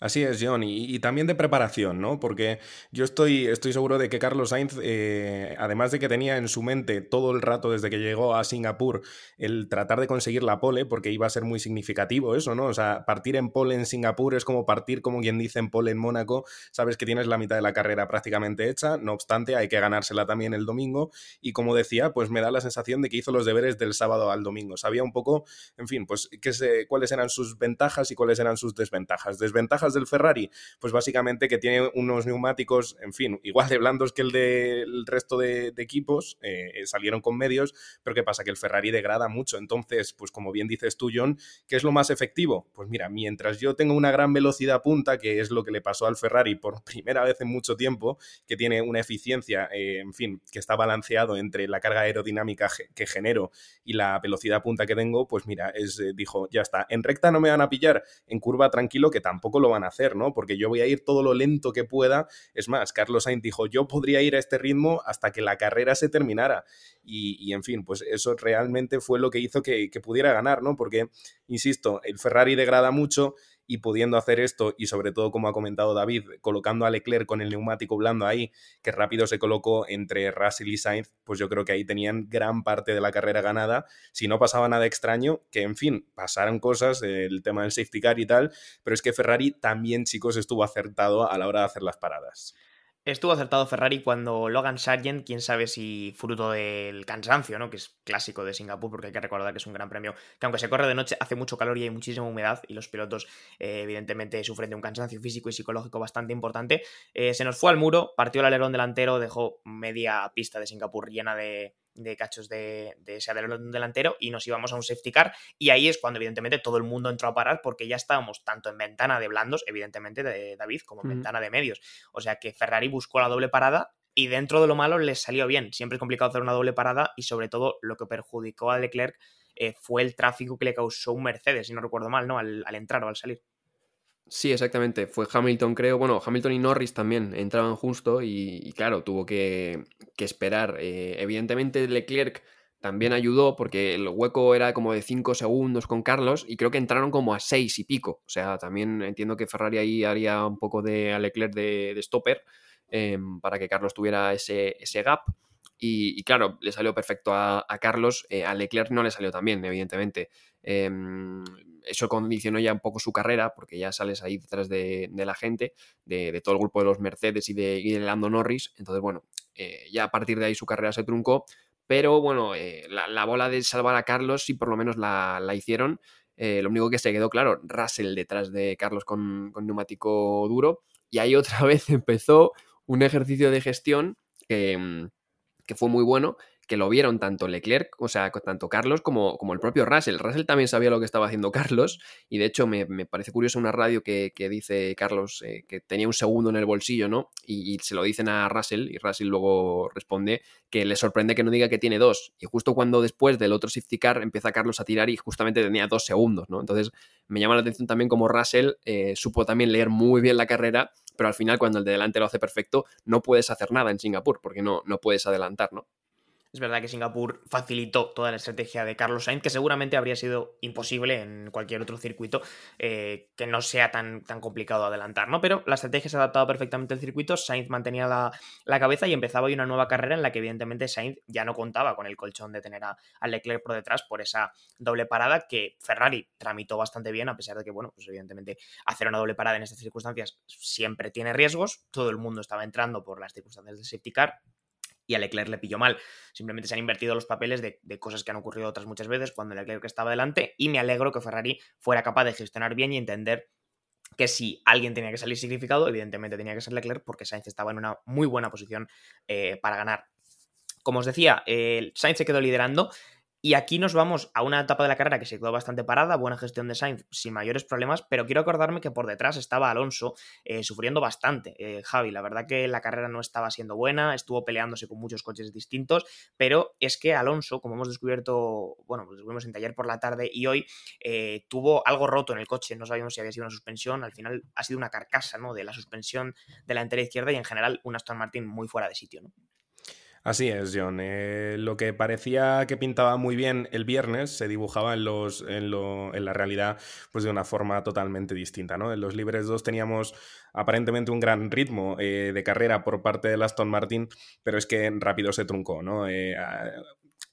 Así es, John, y, también de preparación, ¿no? Porque yo estoy, estoy seguro de que Carlos Sainz, eh, además de que tenía en su mente todo el rato desde que llegó a Singapur el tratar de conseguir la pole, porque iba a ser muy significativo eso, ¿no? O sea, partir en pole en Singapur es como partir, como quien dice, en pole en Mónaco, sabes que tienes la mitad de la carrera prácticamente hecha, no obstante, hay que ganársela también el domingo, y como decía, pues me da la sensación de que hizo los deberes del sábado al domingo, sabía un poco, en fin, pues qué sé, cuáles eran sus ventajas y cuáles eran sus desventajas. Desventajas del Ferrari? Pues básicamente que tiene unos neumáticos, en fin, igual de blandos que el del resto de, equipos, eh, salieron con medios, pero ¿qué pasa? Que el Ferrari degrada mucho. Entonces, pues como bien dices tú, John, ¿qué es lo más efectivo? Pues mira, mientras yo tengo una gran velocidad punta, que es lo que le pasó al Ferrari por primera vez en mucho tiempo, que tiene una eficiencia, eh, en fin, que está balanceado entre la carga aerodinámica que genero y la velocidad punta que tengo, pues mira, es, eh, dijo, ya está, en recta no me van a pillar, en curva tranquilo, que tampoco lo van a hacer, ¿no? Porque yo voy a ir todo lo lento que pueda. Es más, Carlos Sainz dijo, yo podría ir a este ritmo hasta que la carrera se terminara. Y, en fin, pues eso realmente fue lo que hizo que, que pudiera ganar, ¿no? Porque, insisto, el Ferrari degrada mucho y pudiendo hacer esto y sobre todo como ha comentado David, colocando a Leclerc con el neumático blando ahí, que rápido se colocó entre Russell y Sainz, pues yo creo que ahí tenían gran parte de la carrera ganada, si no pasaba nada extraño, que en fin, pasaron cosas, el tema del safety car y tal, pero es que Ferrari también, chicos, estuvo acertado a la hora de hacer las paradas. Estuvo acertado Ferrari cuando Logan Sargent, quién sabe si fruto del cansancio, ¿no? Que es clásico de Singapur, porque hay que recordar que es un gran premio, que aunque se corre de noche hace mucho calor y hay muchísima humedad y los pilotos eh, evidentemente sufren de un cansancio físico y psicológico bastante importante. Eh, se nos fue al muro, partió el alerón delantero, dejó media pista de Singapur llena de, de cachos de, ese adelantero delantero y nos íbamos a un safety car y ahí es cuando evidentemente todo el mundo entró a parar porque ya estábamos tanto en ventana de blandos, evidentemente de David, como en ventana de medios. O sea que Ferrari buscó la doble parada y dentro de lo malo les salió bien. Siempre es complicado hacer una doble parada y sobre todo lo que perjudicó a Leclerc eh, fue el tráfico que le causó un Mercedes, si no recuerdo mal, ¿no? al entrar o al salir. Sí, exactamente. Fue Hamilton, creo. Bueno, Hamilton y Norris también entraban justo y, claro, tuvo que, esperar. Eh, evidentemente Leclerc también ayudó porque el hueco era como de 5 segundos con Carlos y creo que entraron como a 6 y pico. O sea, también entiendo que Ferrari ahí haría un poco de a Leclerc de, stopper em, para que Carlos tuviera ese, gap. Y, claro, le salió perfecto a, Carlos, eh, a Leclerc no le salió tan bien, evidentemente. Em, eso condicionó ya un poco su carrera, porque ya sales ahí detrás de, la gente, de, todo el grupo de los Mercedes y de, Lando Norris. Entonces, bueno, eh, ya a partir de ahí su carrera se truncó. Pero bueno, eh, la, bola de salvar a Carlos sí por lo menos la, hicieron. Eh, lo único que se quedó claro, Russell detrás de Carlos con, neumático duro. Y ahí otra vez empezó un ejercicio de gestión que, que fue muy bueno, que lo vieron tanto Leclerc, o sea, tanto Carlos como, como el propio Russell. Russell también sabía lo que estaba haciendo Carlos y de hecho me, parece curioso una radio que, dice Carlos eh, que tenía un segundo en el bolsillo, ¿no? Y, se lo dicen a Russell y Russell luego responde que le sorprende que no diga que tiene dos. Y justo cuando después del otro safety car empieza Carlos a tirar y justamente tenía dos segundos, ¿no? Entonces me llama la atención también como Russell eh, supo también leer muy bien la carrera pero al final cuando el de delante lo hace perfecto, no puedes hacer nada en Singapur porque no, no puedes adelantar, ¿no? Es verdad que Singapur facilitó toda la estrategia de Carlos Sainz, que seguramente habría sido imposible en cualquier otro circuito eh, que no sea tan, tan complicado adelantar, ¿no? Pero la estrategia se ha adaptado perfectamente al circuito, Sainz mantenía la, cabeza y empezaba una nueva carrera en la que evidentemente Sainz ya no contaba con el colchón de tener a, Leclerc por detrás por esa doble parada que Ferrari tramitó bastante bien, a pesar de que, bueno, pues evidentemente hacer una doble parada en estas circunstancias siempre tiene riesgos, todo el mundo estaba entrando por las circunstancias del safety car, y a Leclerc le pilló mal. Simplemente se han invertido los papeles de, cosas que han ocurrido otras muchas veces cuando Leclerc estaba delante y me alegro que Ferrari fuera capaz de gestionar bien y entender que si alguien tenía que salir significado, evidentemente tenía que ser Leclerc porque Sainz estaba en una muy buena posición eh, para ganar. Como os decía, Sainz se quedó liderando y aquí nos vamos a una etapa de la carrera que se quedó bastante parada, buena gestión de Sainz sin mayores problemas, pero quiero acordarme que por detrás estaba Alonso eh, sufriendo bastante. Eh, Javi, la verdad que la carrera no estaba siendo buena, estuvo peleándose con muchos coches distintos, pero es que Alonso, como hemos descubierto, bueno, pues descubrimos en taller por la tarde y hoy, eh, tuvo algo roto en el coche, no sabíamos si había sido una suspensión, al final ha sido una carcasa ¿no? de la suspensión de la entera izquierda y en general un Aston Martin muy fuera de sitio. ¿no? Así es, John. Eh, lo que parecía que pintaba muy bien el viernes se dibujaba en, los, en, la realidad pues de una forma totalmente distinta. ¿no? En los Libres 2 teníamos aparentemente un gran ritmo eh, de carrera por parte de Aston Martin, pero es que rápido se truncó. ¿no? Eh,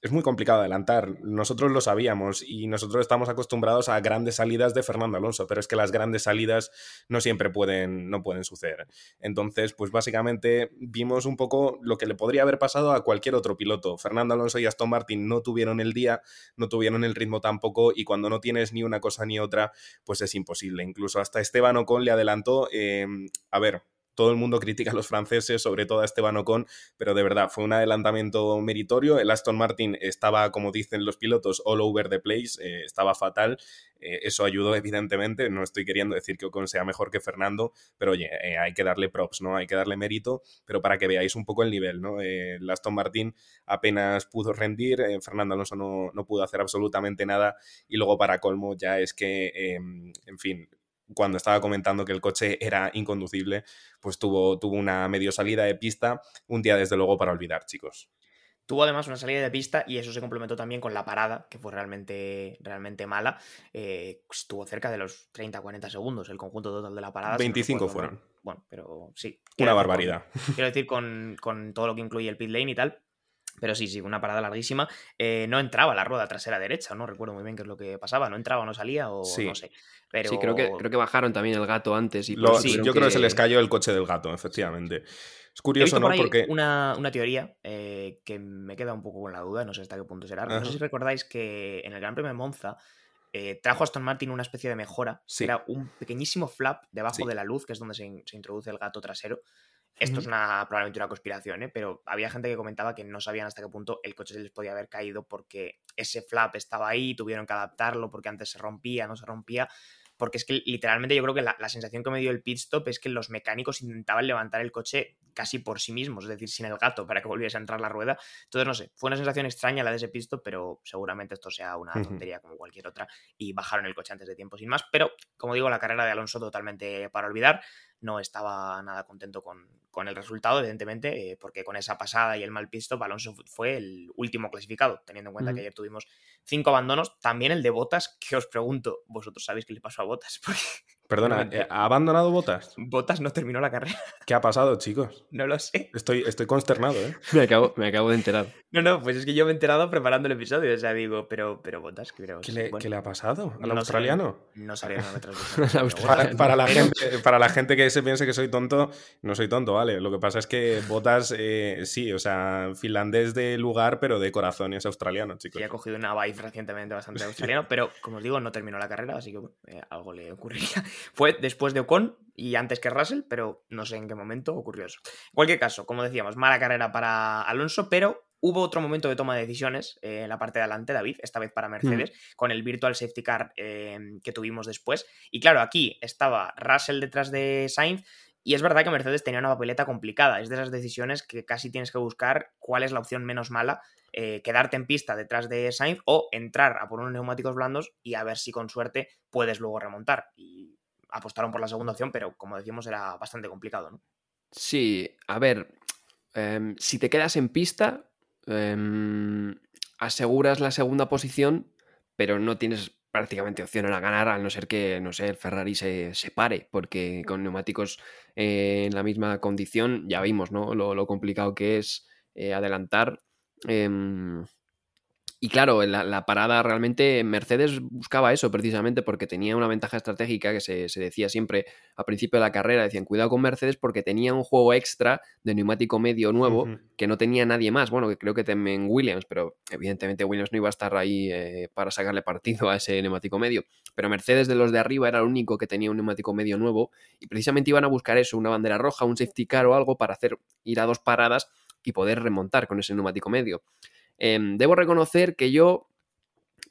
es muy complicado adelantar. Nosotros lo sabíamos y nosotros estamos acostumbrados a grandes salidas de Fernando Alonso, pero es que las grandes salidas no siempre pueden, no pueden suceder. Entonces, pues básicamente vimos un poco lo que le podría haber pasado a cualquier otro piloto. Fernando Alonso y Aston Martin no tuvieron el día, no tuvieron el ritmo tampoco y cuando no tienes ni una cosa ni otra, pues es imposible. Incluso hasta Esteban Ocon le adelantó, eh, a ver, todo el mundo critica a los franceses, sobre todo a Esteban Ocon, pero de verdad fue un adelantamiento meritorio. El Aston Martin estaba, como dicen los pilotos, all over the place, eh, estaba fatal. Eh, eso ayudó, evidentemente. No estoy queriendo decir que Ocon sea mejor que Fernando, pero oye, eh, hay que darle props, ¿no? Hay que darle mérito, pero para que veáis un poco el nivel, ¿no? el Aston Martin apenas pudo rendir, Fernando Alonso no, pudo hacer absolutamente nada, y luego para colmo ya es que, em, en fin, cuando estaba comentando que el coche era inconducible, pues tuvo, tuvo una medio salida de pista, un día desde luego para olvidar, chicos. Tuvo además una salida de pista y eso se complementó también con la parada, que fue realmente, realmente mala. Eh, estuvo cerca de los 30-40 segundos el conjunto total de la parada. 25 fueron. Bueno, pero sí. Una barbaridad. quiero decir, con, con, todo lo que incluye el pit lane y tal, pero sí, sí, una parada larguísima. Eh, no entraba la rueda trasera derecha, no recuerdo muy bien qué es lo que pasaba. No entraba o no salía o no sé. Pero... Sí, creo que, creo que bajaron también el gato antes. Y sí, yo creo que se les cayó el coche del gato, efectivamente. Es curioso, ¿no? Porque. Una, una teoría eh, que me queda un poco con la duda, no sé hasta qué punto será. No sé si recordáis que en el Gran Premio de Monza eh, trajo Aston Martin una especie de mejora. era un pequeñísimo flap debajo de la luz, que es donde se, se introduce el gato trasero. Esto es una, probablemente una conspiración, ¿eh? pero había gente que comentaba que no sabían hasta qué punto el coche se les podía haber caído porque ese flap estaba ahí, tuvieron que adaptarlo porque antes se rompía, no se rompía. Porque es que literalmente yo creo que la, sensación que me dio el pit stop es que los mecánicos intentaban levantar el coche casi por sí mismos, es decir, sin el gato, para que volviese a entrar la rueda. Entonces, no sé, fue una sensación extraña la de ese pit stop, pero seguramente esto sea una tontería como cualquier otra y bajaron el coche antes de tiempo sin más. Pero, como digo, la carrera de Alonso totalmente para olvidar no estaba nada contento con, el resultado, evidentemente, eh, porque con esa pasada y el mal pisto, Alonso fue el último clasificado, teniendo en cuenta que ayer tuvimos cinco abandonos. También el de Botas, que os pregunto, vosotros sabéis qué le pasó a Botas. Perdona, eh, ¿ha abandonado Botas? Botas no terminó la carrera. ¿Qué ha pasado, chicos? No lo sé. Estoy, estoy consternado, ¿eh? Me acabo, me acabo de enterar. No, no, pues es que yo me he enterado preparando el episodio. O sea, digo, pero, pero Botas, creo. ¿Qué le, ¿qué le ha pasado? ¿Al australiano? no sabía nada para, para, la gente, para la gente que se piense que soy tonto, no soy tonto, ¿vale? Lo que pasa es que Botas, eh, sí, o sea, finlandés de lugar, pero de corazón y es australiano, chicos. Sí, ha cogido una vibe recientemente bastante australiano, pero como os digo, no terminó la carrera, así que eh, algo le ocurriría. Fue después de Ocon y antes que Russell, pero no sé en qué momento ocurrió eso. En cualquier caso, como decíamos, mala carrera para Alonso, pero Hubo otro momento de toma de decisiones eh, en la parte de adelante, David, esta vez para Mercedes, con el virtual safety car eh, que tuvimos después. Y claro, aquí estaba Russell detrás de Sainz. Y es verdad que Mercedes tenía una papeleta complicada. Es de esas decisiones que casi tienes que buscar cuál es la opción menos mala. eh, quedarte en pista detrás de Sainz o entrar a por unos neumáticos blandos y a ver si con suerte puedes luego remontar. Y apostaron por la segunda opción, pero como decíamos era bastante complicado, ¿no? Sí, a ver, em, si te quedas en pista, em, aseguras la segunda posición, pero no tienes prácticamente opción a ganar, al no ser que, no sé, el Ferrari se, se pare, porque con neumáticos eh, en la misma condición ya vimos, ¿no? Lo, lo complicado que es eh, adelantar. Y claro, la, la parada realmente Mercedes buscaba eso precisamente porque tenía una ventaja estratégica que se, se decía siempre al principio de la carrera. Decían, cuidado con Mercedes porque tenía un juego extra de neumático medio nuevo que no tenía nadie más. Bueno, que creo que también Williams, pero evidentemente Williams no iba a estar ahí eh, para sacarle partido a ese neumático medio. Pero Mercedes de los de arriba era el único que tenía un neumático medio nuevo y precisamente iban a buscar eso, una bandera roja, un safety car o algo para hacer ir a dos paradas y poder remontar con ese neumático medio. Em, debo reconocer que yo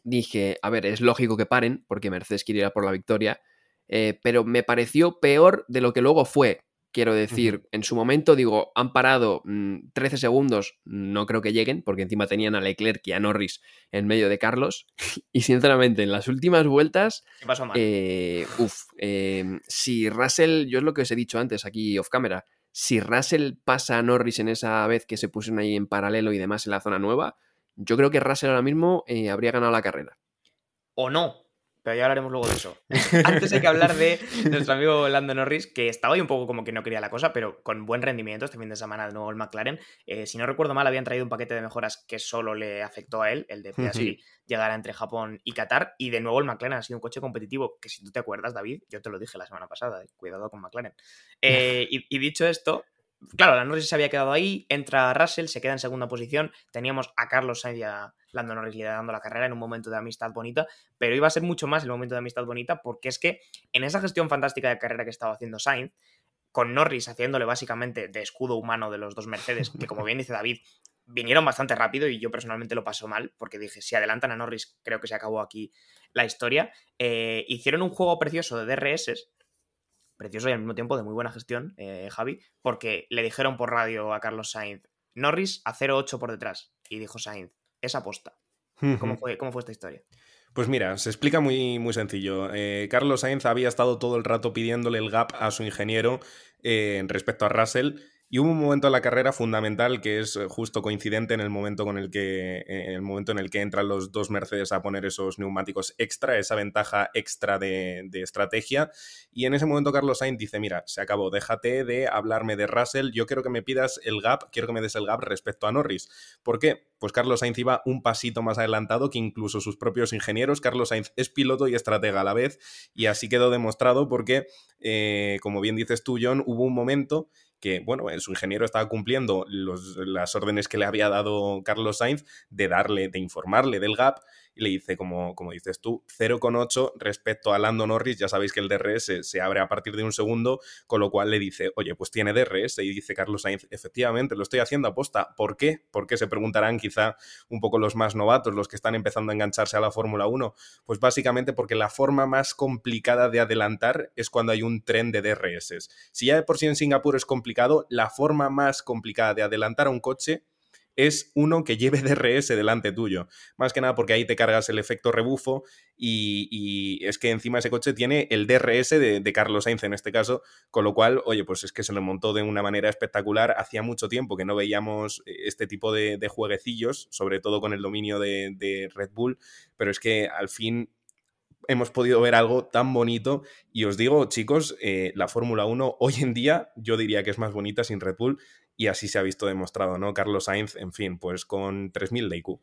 dije, a ver, es lógico que paren, porque Mercedes quiere ir a por la victoria, eh, pero me pareció peor de lo que luego fue. Quiero decir, en su momento digo, han parado mm, 13 segundos, no creo que lleguen, porque encima tenían a Leclerc y a Norris en medio de Carlos. Y sinceramente, en las últimas vueltas, ¿Qué pasó mal? eh, uf, eh, si Russell, yo es lo que os he dicho antes aquí off camera, si Russell pasa a Norris en esa vez que se pusieron ahí en paralelo y demás en la zona nueva, yo creo que Russell ahora mismo eh, habría ganado la carrera. o no. Pero ya hablaremos luego de eso. Antes hay que hablar de nuestro amigo Lando Norris, que estaba ahí un poco como que no quería la cosa, pero con buen rendimiento este fin de semana de nuevo el McLaren. Eh, si no recuerdo mal, habían traído un paquete de mejoras que solo le afectó a él, el de Piastri, llegar entre Japón y Qatar. Y de nuevo el McLaren ha sido un coche competitivo, que si tú te acuerdas, David, yo te lo dije la semana pasada, eh, cuidado con McLaren. Eh, y, y dicho esto, claro, la Norris se había quedado ahí, entra Russell, se queda en segunda posición, teníamos a Carlos Sainz y a Lando Norris liderando la carrera en un momento de amistad bonita, pero iba a ser mucho más el momento de amistad bonita porque es que en esa gestión fantástica de carrera que estaba haciendo Sainz, con Norris haciéndole básicamente de escudo humano de los dos Mercedes, que como bien dice David, vinieron bastante rápido y yo personalmente lo paso mal porque dije, si adelantan a Norris, creo que se acabó aquí la historia. Eh, hicieron un juego precioso de DRS, precioso y al mismo tiempo de muy buena gestión, eh, Javi, porque le dijeron por radio a Carlos Sainz, Norris a 0-8 por detrás. Y dijo Sainz, es aposta. ¿Cómo fue, cómo fue esta historia? Pues mira, se explica muy, muy sencillo. Eh, Carlos Sainz había estado todo el rato pidiéndole el gap a su ingeniero eh, respecto a Russell. Y hubo un momento en la carrera fundamental que es eh, justo coincidente en el momento con el que eh, en el momento en el que entran los dos Mercedes a poner esos neumáticos extra, esa ventaja extra de, estrategia. Y en ese momento Carlos Sainz dice: Mira, se acabó, déjate de hablarme de Russell. Yo quiero que me pidas el gap, quiero que me des el gap respecto a Norris. ¿Por qué? Pues Carlos Sainz iba un pasito más adelantado que incluso sus propios ingenieros. Carlos Sainz es piloto y estratega a la vez. Y así quedó demostrado porque, eh, como bien dices tú, John, hubo un momento que, bueno, su ingeniero estaba cumpliendo las órdenes que le había dado Carlos Sainz de darle, de informarle del gap, y le dice, como, como dices tú, 0,8 respecto a Lando Norris, ya sabéis que el DRS se abre a partir de un segundo, con lo cual le dice, oye, pues tiene DRS, y dice Carlos Sainz, efectivamente, lo estoy haciendo a posta, ¿por qué? Porque se preguntarán quizá un poco los más novatos, los que están empezando a engancharse a la Fórmula 1, pues básicamente porque la forma más complicada de adelantar es cuando hay un tren de DRS. Si ya de por sí en Singapur es complicado, la forma más complicada de adelantar a un coche es uno que lleve DRS delante tuyo. Más que nada porque ahí te cargas el efecto rebufo y, y es que encima ese coche tiene el DRS de, Carlos Sainz en este caso, con lo cual, oye, pues es que se lo montó de una manera espectacular. Hacía mucho tiempo que no veíamos este tipo de, jueguecillos, sobre todo con el dominio de, de Red Bull, pero es que al fin hemos podido ver algo tan bonito. Y os digo, chicos, eh, la Fórmula 1 hoy en día yo diría que es más bonita sin Red Bull y así se ha visto demostrado, ¿no? Carlos Sainz, en fin, pues con 3.000 de IQ.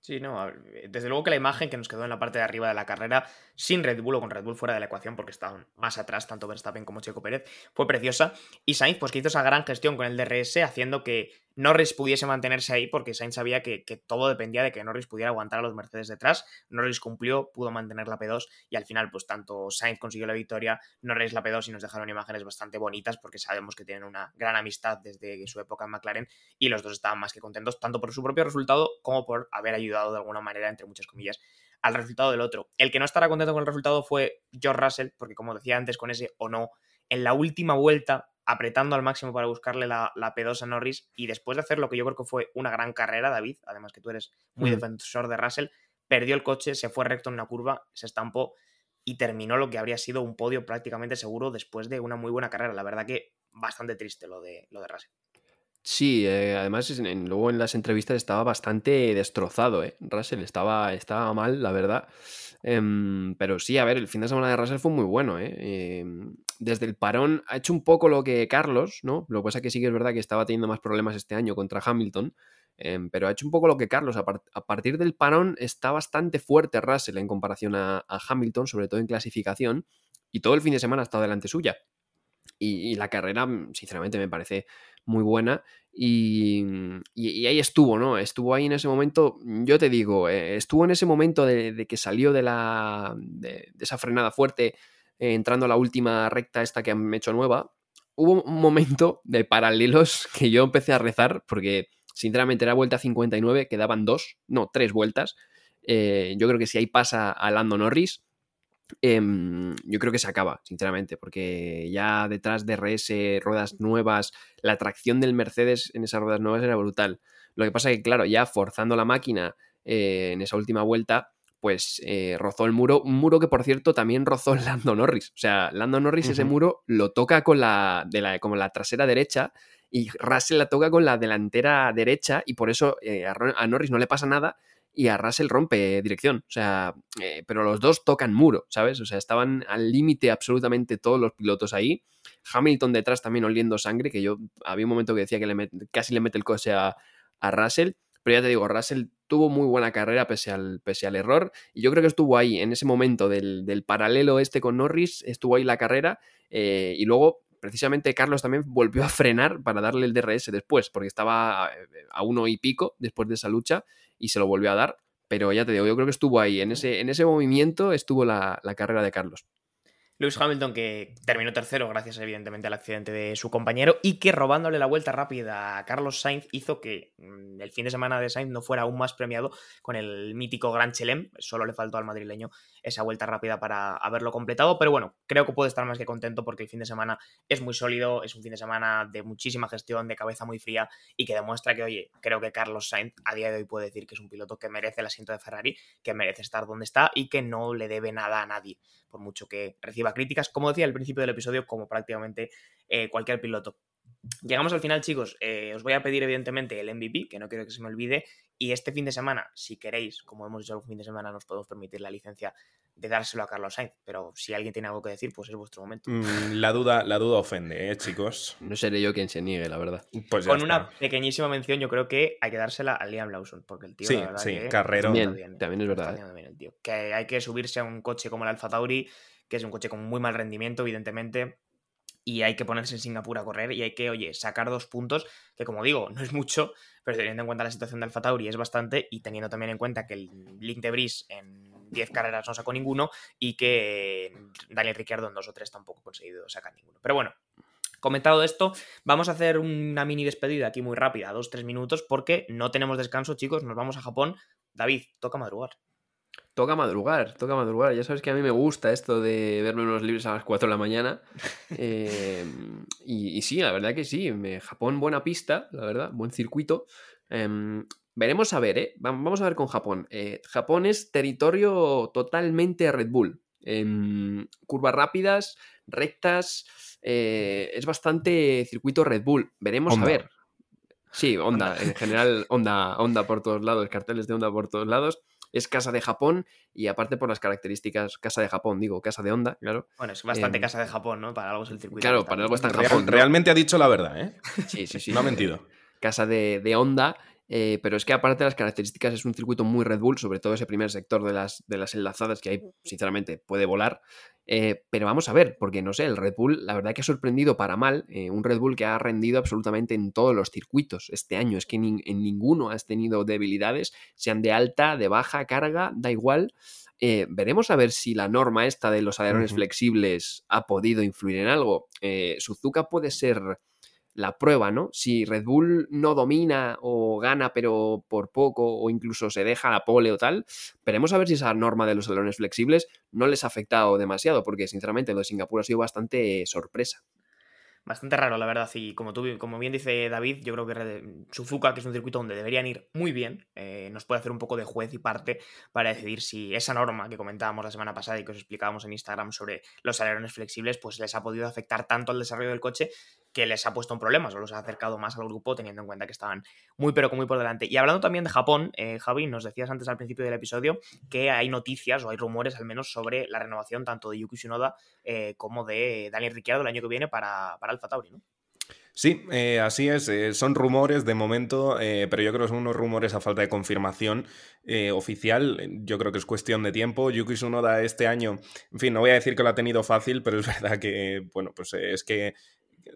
Sí, no, desde luego que la imagen que nos quedó en la parte de arriba de la carrera, sin Red Bull o con Red Bull fuera de la ecuación, porque estaban más atrás tanto Verstappen como Checo Pérez, fue preciosa. Y Sainz, pues que hizo esa gran gestión con el DRS, haciendo que Norris pudiese mantenerse ahí porque Sainz sabía que, que, todo dependía de que Norris pudiera aguantar a los Mercedes detrás. Norris cumplió, pudo mantener la P2 y al final pues tanto Sainz consiguió la victoria, Norris la P2 y nos dejaron imágenes bastante bonitas porque sabemos que tienen una gran amistad desde su época en McLaren y los dos estaban más que contentos tanto por su propio resultado como por haber ayudado de alguna manera, entre muchas comillas, al resultado del otro. El que no estará contento con el resultado fue George Russell, porque como decía antes, con ese o no, en la última vuelta, apretando al máximo para buscarle la, la, P2 a Norris, y después de hacer lo que yo creo que fue una gran carrera, David, además que tú eres muy mm. defensor de Russell, perdió el coche, se fue recto en una curva, se estampó y terminó lo que habría sido un podio prácticamente seguro después de una muy buena carrera. La verdad que bastante triste lo de, lo de Russell. Sí, eh, además en, luego en las entrevistas estaba bastante destrozado, ¿eh? Russell estaba, estaba mal, la verdad. Em, pero sí, a ver, el fin de semana de Russell fue muy bueno, ¿eh? Em, desde el parón ha hecho un poco lo que Carlos, ¿no? Lo que pasa es que sí que es verdad que estaba teniendo más problemas este año contra Hamilton, em, pero ha hecho un poco lo que Carlos. A, partir del parón está bastante fuerte Russell en comparación a, Hamilton, sobre todo en clasificación, y todo el fin de semana ha estado delante suya. Y, la carrera, sinceramente, me parece muy buena. Y, ahí estuvo, ¿no? Estuvo ahí en ese momento, yo te digo, eh, estuvo en ese momento de, que salió de, la, de, esa frenada fuerte, eh, entrando a la última recta esta que han hecho nueva. Hubo un momento de paralelos que yo empecé a rezar, porque sinceramente era vuelta 59, quedaban dos, no, tres vueltas. Eh, yo creo que si ahí pasa a Lando Norris, Em, yo creo que se acaba, sinceramente, porque ya detrás de RS, ruedas nuevas, la tracción del Mercedes en esas ruedas nuevas era brutal. Lo que pasa es que, claro, ya forzando la máquina eh, en esa última vuelta, pues eh, rozó el muro, un muro que por cierto también rozó Lando Norris. O sea, Lando Norris ese muro lo toca con la, de la, como la trasera derecha y Russell la toca con la delantera derecha y por eso eh, a Norris no le pasa nada y a Russell rompe dirección. O sea, eh, pero los dos tocan muro, ¿sabes? O sea, estaban al límite absolutamente todos los pilotos ahí. Hamilton detrás también oliendo sangre, que yo había un momento que decía que casi le mete el coche a, Russell. Pero ya te digo, Russell tuvo muy buena carrera pese al, pese al error. Y yo creo que estuvo ahí en ese momento del, paralelo este con Norris, estuvo ahí la carrera. Eh, y luego precisamente Carlos también volvió a frenar para darle el DRS después, porque estaba a uno y pico después de esa lucha y se lo volvió a dar. Pero ya te digo, yo creo que estuvo ahí, en ese, en ese movimiento estuvo la, la carrera de Carlos. Lewis Hamilton, que terminó tercero gracias evidentemente al accidente de su compañero y que robándole la vuelta rápida a Carlos Sainz hizo que mm, el fin de semana de Sainz no fuera aún más premiado con el mítico Gran Chelem. Solo le faltó al madrileño esa vuelta rápida para haberlo completado, pero bueno, creo que puede estar más que contento porque el fin de semana es muy sólido, es un fin de semana de muchísima gestión, de cabeza muy fría y que demuestra que, oye, creo que Carlos Sainz a día de hoy puede decir que es un piloto que merece el asiento de Ferrari, que merece estar donde está y que no le debe nada a nadie, por mucho que reciba críticas, como decía al principio del episodio, como prácticamente eh, cualquier piloto. Llegamos al final, chicos. Eh, os voy a pedir, evidentemente, el MVP, que no quiero que se me olvide. Y este fin de semana, si queréis, como hemos dicho algún fin de semana, nos podemos permitir la licencia de dárselo a Carlos Sainz. Pero si alguien tiene algo que decir, pues es vuestro momento. Mm, la, duda, la duda ofende, ¿eh, chicos? No seré yo quien se niegue, la verdad. Pues Con una pequeñísima mención, yo creo que hay que dársela a Liam Lawson, porque el tío. Sí, sí, carrero. También, es verdad. Que hay que subirse a un coche como el Alfa Tauri que es un coche con muy mal rendimiento, evidentemente, y hay que ponerse en Singapur a correr y hay que, oye, sacar dos puntos, que como digo, no es mucho, pero teniendo en cuenta la situación de Alfa Tauri es bastante, y teniendo también en cuenta que el Link de Brice en 10 carreras no sacó ninguno y que Daniel Ricciardo en dos o tres tampoco ha conseguido sacar ninguno. Pero bueno, Comentado esto, vamos a hacer una mini despedida aquí muy rápida, dos, tres minutos, porque no tenemos descanso, chicos, nos vamos a Japón. David, toca madrugar. Toca madrugar, toca madrugar. Ya sabes que a mí me gusta esto de verme unos libros a las 4 de la mañana. Em, y, sí, la verdad que sí. Japón, buena pista, la verdad, buen circuito. Em, veremos a ver, ¿eh? Vamos a ver con Japón. Eh, Japón es territorio totalmente Red Bull. Em, curvas rápidas, rectas. Eh, es bastante circuito Red Bull. Veremos a ver. Sí, onda, en general, onda, onda por todos lados, carteles de onda por todos lados es casa de Japón y aparte por las características, casa de Japón, digo, casa de Honda, claro. Bueno, es bastante em, casa de Japón, ¿no? Para algo es el circuito. Claro, para algo está en Japón. Realmente ha dicho la verdad, ¿eh? Sí, sí, sí. no ha mentido. Casa de, de Honda eh, pero es que aparte de las características es un circuito muy Red Bull, sobre todo ese primer sector de las, de las enlazadas que hay, sinceramente, puede volar. Eh, pero vamos a ver, porque no sé, el Red Bull, la verdad que ha sorprendido para mal, eh, un Red Bull que ha rendido absolutamente en todos los circuitos este año, es que en ninguno has tenido debilidades, sean de alta, de baja carga, da igual. veremos a ver si la norma esta de los alerones flexibles ha podido influir en algo. Suzuka puede ser la prueba, ¿no? Si Red Bull no domina o gana pero por poco o incluso se deja la pole o tal, veremos a ver si esa norma de los alerones flexibles no les ha afectado demasiado, porque sinceramente lo de Singapur ha sido bastante sorpresa bastante raro, la verdad. Y como, tú, como bien dice David, yo creo que Suzuka, que es un circuito donde deberían ir muy bien, eh, nos puede hacer un poco de juez y parte para decidir si esa norma que comentábamos la semana pasada y que os explicábamos en Instagram sobre los alerones flexibles, pues les ha podido afectar tanto al desarrollo del coche que les ha puesto en problemas o los ha acercado más al grupo, teniendo en cuenta que estaban muy, pero muy por delante. Y hablando también de Japón, eh, Javi, nos decías antes al principio del episodio que hay noticias o hay rumores al menos sobre la renovación tanto de Yuki Tsunoda eh, como de Daniel Ricciardo el año que viene para, para Alfa Tauri, ¿no? Sí, eh, así es. son rumores de momento, pero yo creo que son unos rumores a falta de confirmación oficial. Yo creo que es cuestión de tiempo. Yuki Tsunoda este año, en fin, no voy a decir que lo ha tenido fácil, pero es verdad que, bueno, pues es que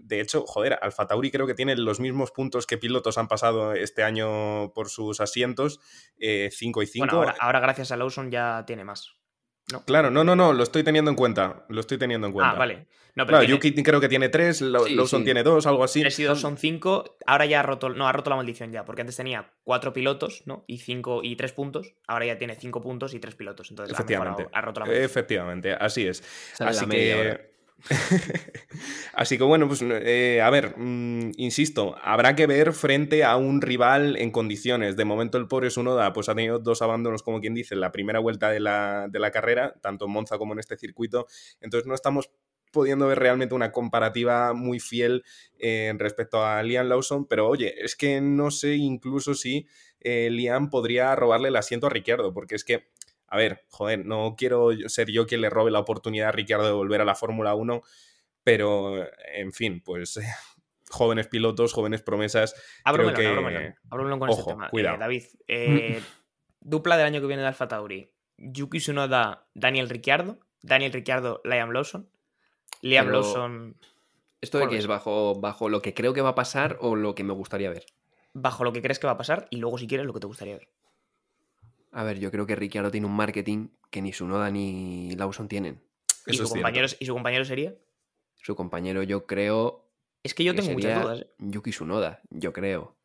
de hecho, joder, Alfa Tauri creo que tiene los mismos puntos que pilotos han pasado este año por sus asientos, 5 eh, y 5. ahora, gracias a Lawson ya tiene más. ¿no? Claro, no, no, no, lo estoy teniendo en cuenta. Lo estoy teniendo en cuenta. Ah, vale. claro, Yuki creo que tiene 3, Lawson tiene 2, algo así. 3 y 2 son 5. Ahora ya ha roto, no, ha roto la maldición ya, porque antes tenía 4 pilotos, ¿no? Y 5 y 3 puntos. Ahora ya tiene 5 puntos y 3 pilotos. Entonces Efectivamente. Ha, roto la maldición. Efectivamente, así es. así que. Así que bueno, pues eh, a ver, mm, insisto, habrá que ver frente a un rival en condiciones. De momento el pobre Sunoda pues ha tenido dos abandonos, como quien dice, en la primera vuelta de la, de la carrera, tanto en Monza como en este circuito. Entonces no estamos pudiendo ver realmente una comparativa muy fiel eh, respecto a Liam Lawson, pero oye, es que no sé incluso si eh, Liam podría robarle el asiento a Ricciardo, porque es que a ver, joder, no quiero ser yo quien le robe la oportunidad a Ricciardo de volver a la Fórmula 1, pero, en fin, pues jóvenes pilotos, jóvenes promesas. Ábromelo, creo con ese tema. Eh, David, eh, dupla del año que viene de Alfa Tauri. Yuki Tsunoda, Daniel Ricciardo. Daniel Ricciardo, Liam Lawson. Liam Lawson... ¿Esto de qué es? Bajo, ¿Bajo lo que creo que va a pasar o lo que me gustaría ver? Bajo lo que crees que va a pasar y luego, si quieres, lo que te gustaría ver. A ver, yo creo que Ricciardo tiene un marketing que ni Sunoda ni Lawson tienen. ¿Y, su compañero, ¿Y su compañero sería? Su compañero, yo creo. Es que yo tengo muchas dudas. ¿eh? Yuki Sunoda, yo creo.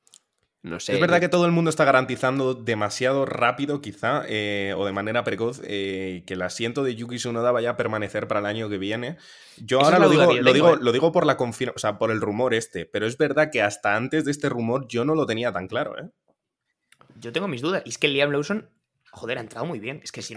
No sé. Es verdad que todo el mundo está garantizando demasiado rápido, quizá, eh, o de manera precoz, eh, que el asiento de Yuki Tsunoda vaya a permanecer para el año que viene. Yo ahora lo digo, lo, digo, lo digo por la confirmación, o sea, por el rumor este, pero es verdad que hasta antes de este rumor yo no lo tenía tan claro, ¿eh? Yo tengo mis dudas. Y es que Liam Lawson joder, ha entrado muy bien. Es que si,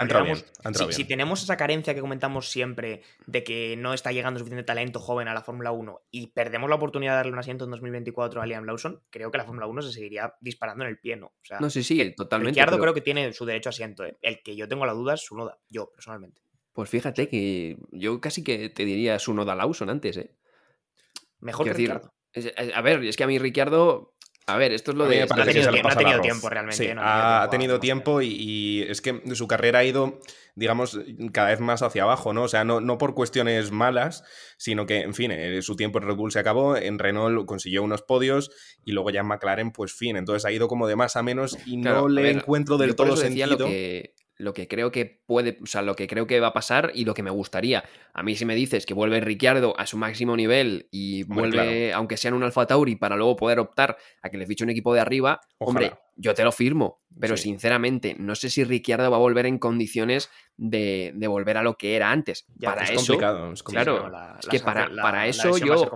si, tenemos esa carencia que comentamos siempre de que no está llegando suficiente talento joven a la Fórmula 1 y perdemos la oportunidad de darle un asiento en 2024 a Liam Lawson, creo que la Fórmula 1 se seguiría disparando en el pie, ¿no? no, sí, sí, totalmente. Ricciardo creo que tiene su derecho a asiento. ¿eh? El que yo tengo la duda es su noda, yo personalmente. Pues fíjate que yo casi que te diría su noda Lawson antes, ¿eh? Mejor que, Ricciardo. A ver, es que a mí Ricciardo a ver, esto es lo de. Ha tenido, ha tenido tiempo realmente. ha, tenido tiempo y, es que su carrera ha ido, digamos, cada vez más hacia abajo, ¿no? O sea, no, no por cuestiones malas, sino que, en fin, eh, su tiempo en Red Bull se acabó, en Renault consiguió unos podios y luego ya en McLaren, pues fin. Entonces ha ido como de más a menos y no le encuentro del todo sentido. Lo que, lo que creo que puede, o sea, lo que creo que va a pasar y lo que me gustaría. A mí si me dices que vuelve Ricciardo a su máximo nivel y vuelve, aunque sea en un Alfa Tauri, para luego poder optar a que le fiche un equipo de arriba, hombre, yo te lo firmo. Pero sinceramente, no sé si Ricciardo va a volver en condiciones de, volver a lo que era antes. para es eso, complicado, claro, es que para, para eso yo,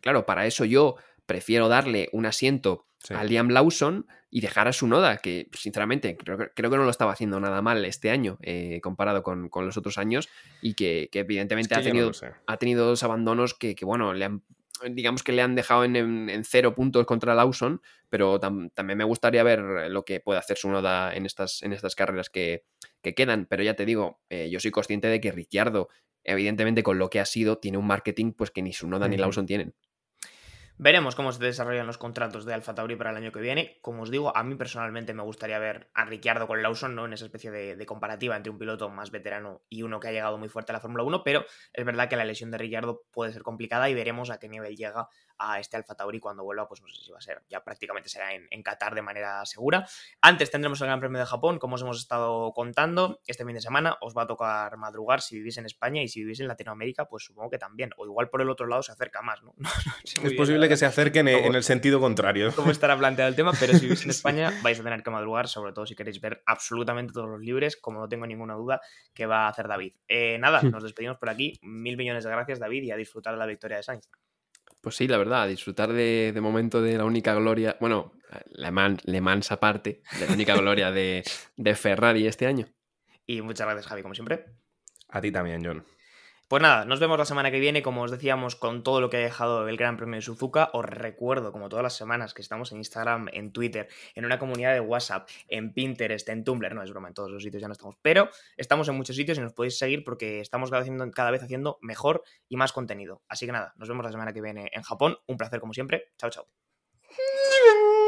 claro, para eso yo prefiero darle un asiento a Liam Lawson y dejar a su noda, que sinceramente creo, que no lo estaba haciendo nada mal este año eh, comparado con, los otros años y que, evidentemente ha, tenido, ha tenido dos abandonos que, bueno, le han, digamos que le han dejado en, cero puntos contra Lawson, pero también me gustaría ver lo que puede hacer su noda en estas, en estas carreras que, quedan, pero ya te digo, eh, yo soy consciente de que Ricciardo, evidentemente con lo que ha sido, tiene un marketing pues que ni su noda ni Lawson tienen. Veremos cómo se desarrollan los contratos de Alfa Tauri para el año que viene. Como os digo, a mí personalmente me gustaría ver a Ricciardo con Lawson, ¿no? En esa especie de, de, comparativa entre un piloto más veterano y uno que ha llegado muy fuerte a la Fórmula 1, pero es verdad que la lesión de Ricciardo puede ser complicada y veremos a qué nivel llega a este Alfa Tauri cuando vuelva, pues no sé si va a ser, ya prácticamente será en, en, Qatar de manera segura. Antes tendremos el Gran Premio de Japón, como os hemos estado contando, este fin de semana os va a tocar madrugar si vivís en España y si vivís en Latinoamérica, pues supongo que también, o igual por el otro lado se acerca más, ¿no? no, no es bien, posible que se acerquen en el sentido contrario. Cómo estará planteado el tema, pero si vivís en España vais a tener que madrugar, sobre todo si queréis ver absolutamente todos los libres, como no tengo ninguna duda que va a hacer David. Eh, nada, nos despedimos por aquí. Mil millones de gracias, David, y a disfrutar de la victoria de Sainz. Pues sí, la verdad, disfrutar de, de, momento de la única gloria, bueno, Le Mans, Le Mans aparte, de la única gloria de, de Ferrari este año. Y muchas gracias, Javi, como siempre. A ti también, John. Pues nada, nos vemos la semana que viene, como os decíamos, con todo lo que ha dejado el Gran Premio de Suzuka. Os recuerdo, como todas las semanas, que estamos en Instagram, en Twitter, en una comunidad de WhatsApp, en Pinterest, en Tumblr. No es broma, en todos los sitios ya no estamos. Pero estamos en muchos sitios y nos podéis seguir porque estamos cada, vez haciendo mejor y más contenido. Así que nada, nos vemos la semana que viene en Japón. Un placer como siempre. Chao, chao.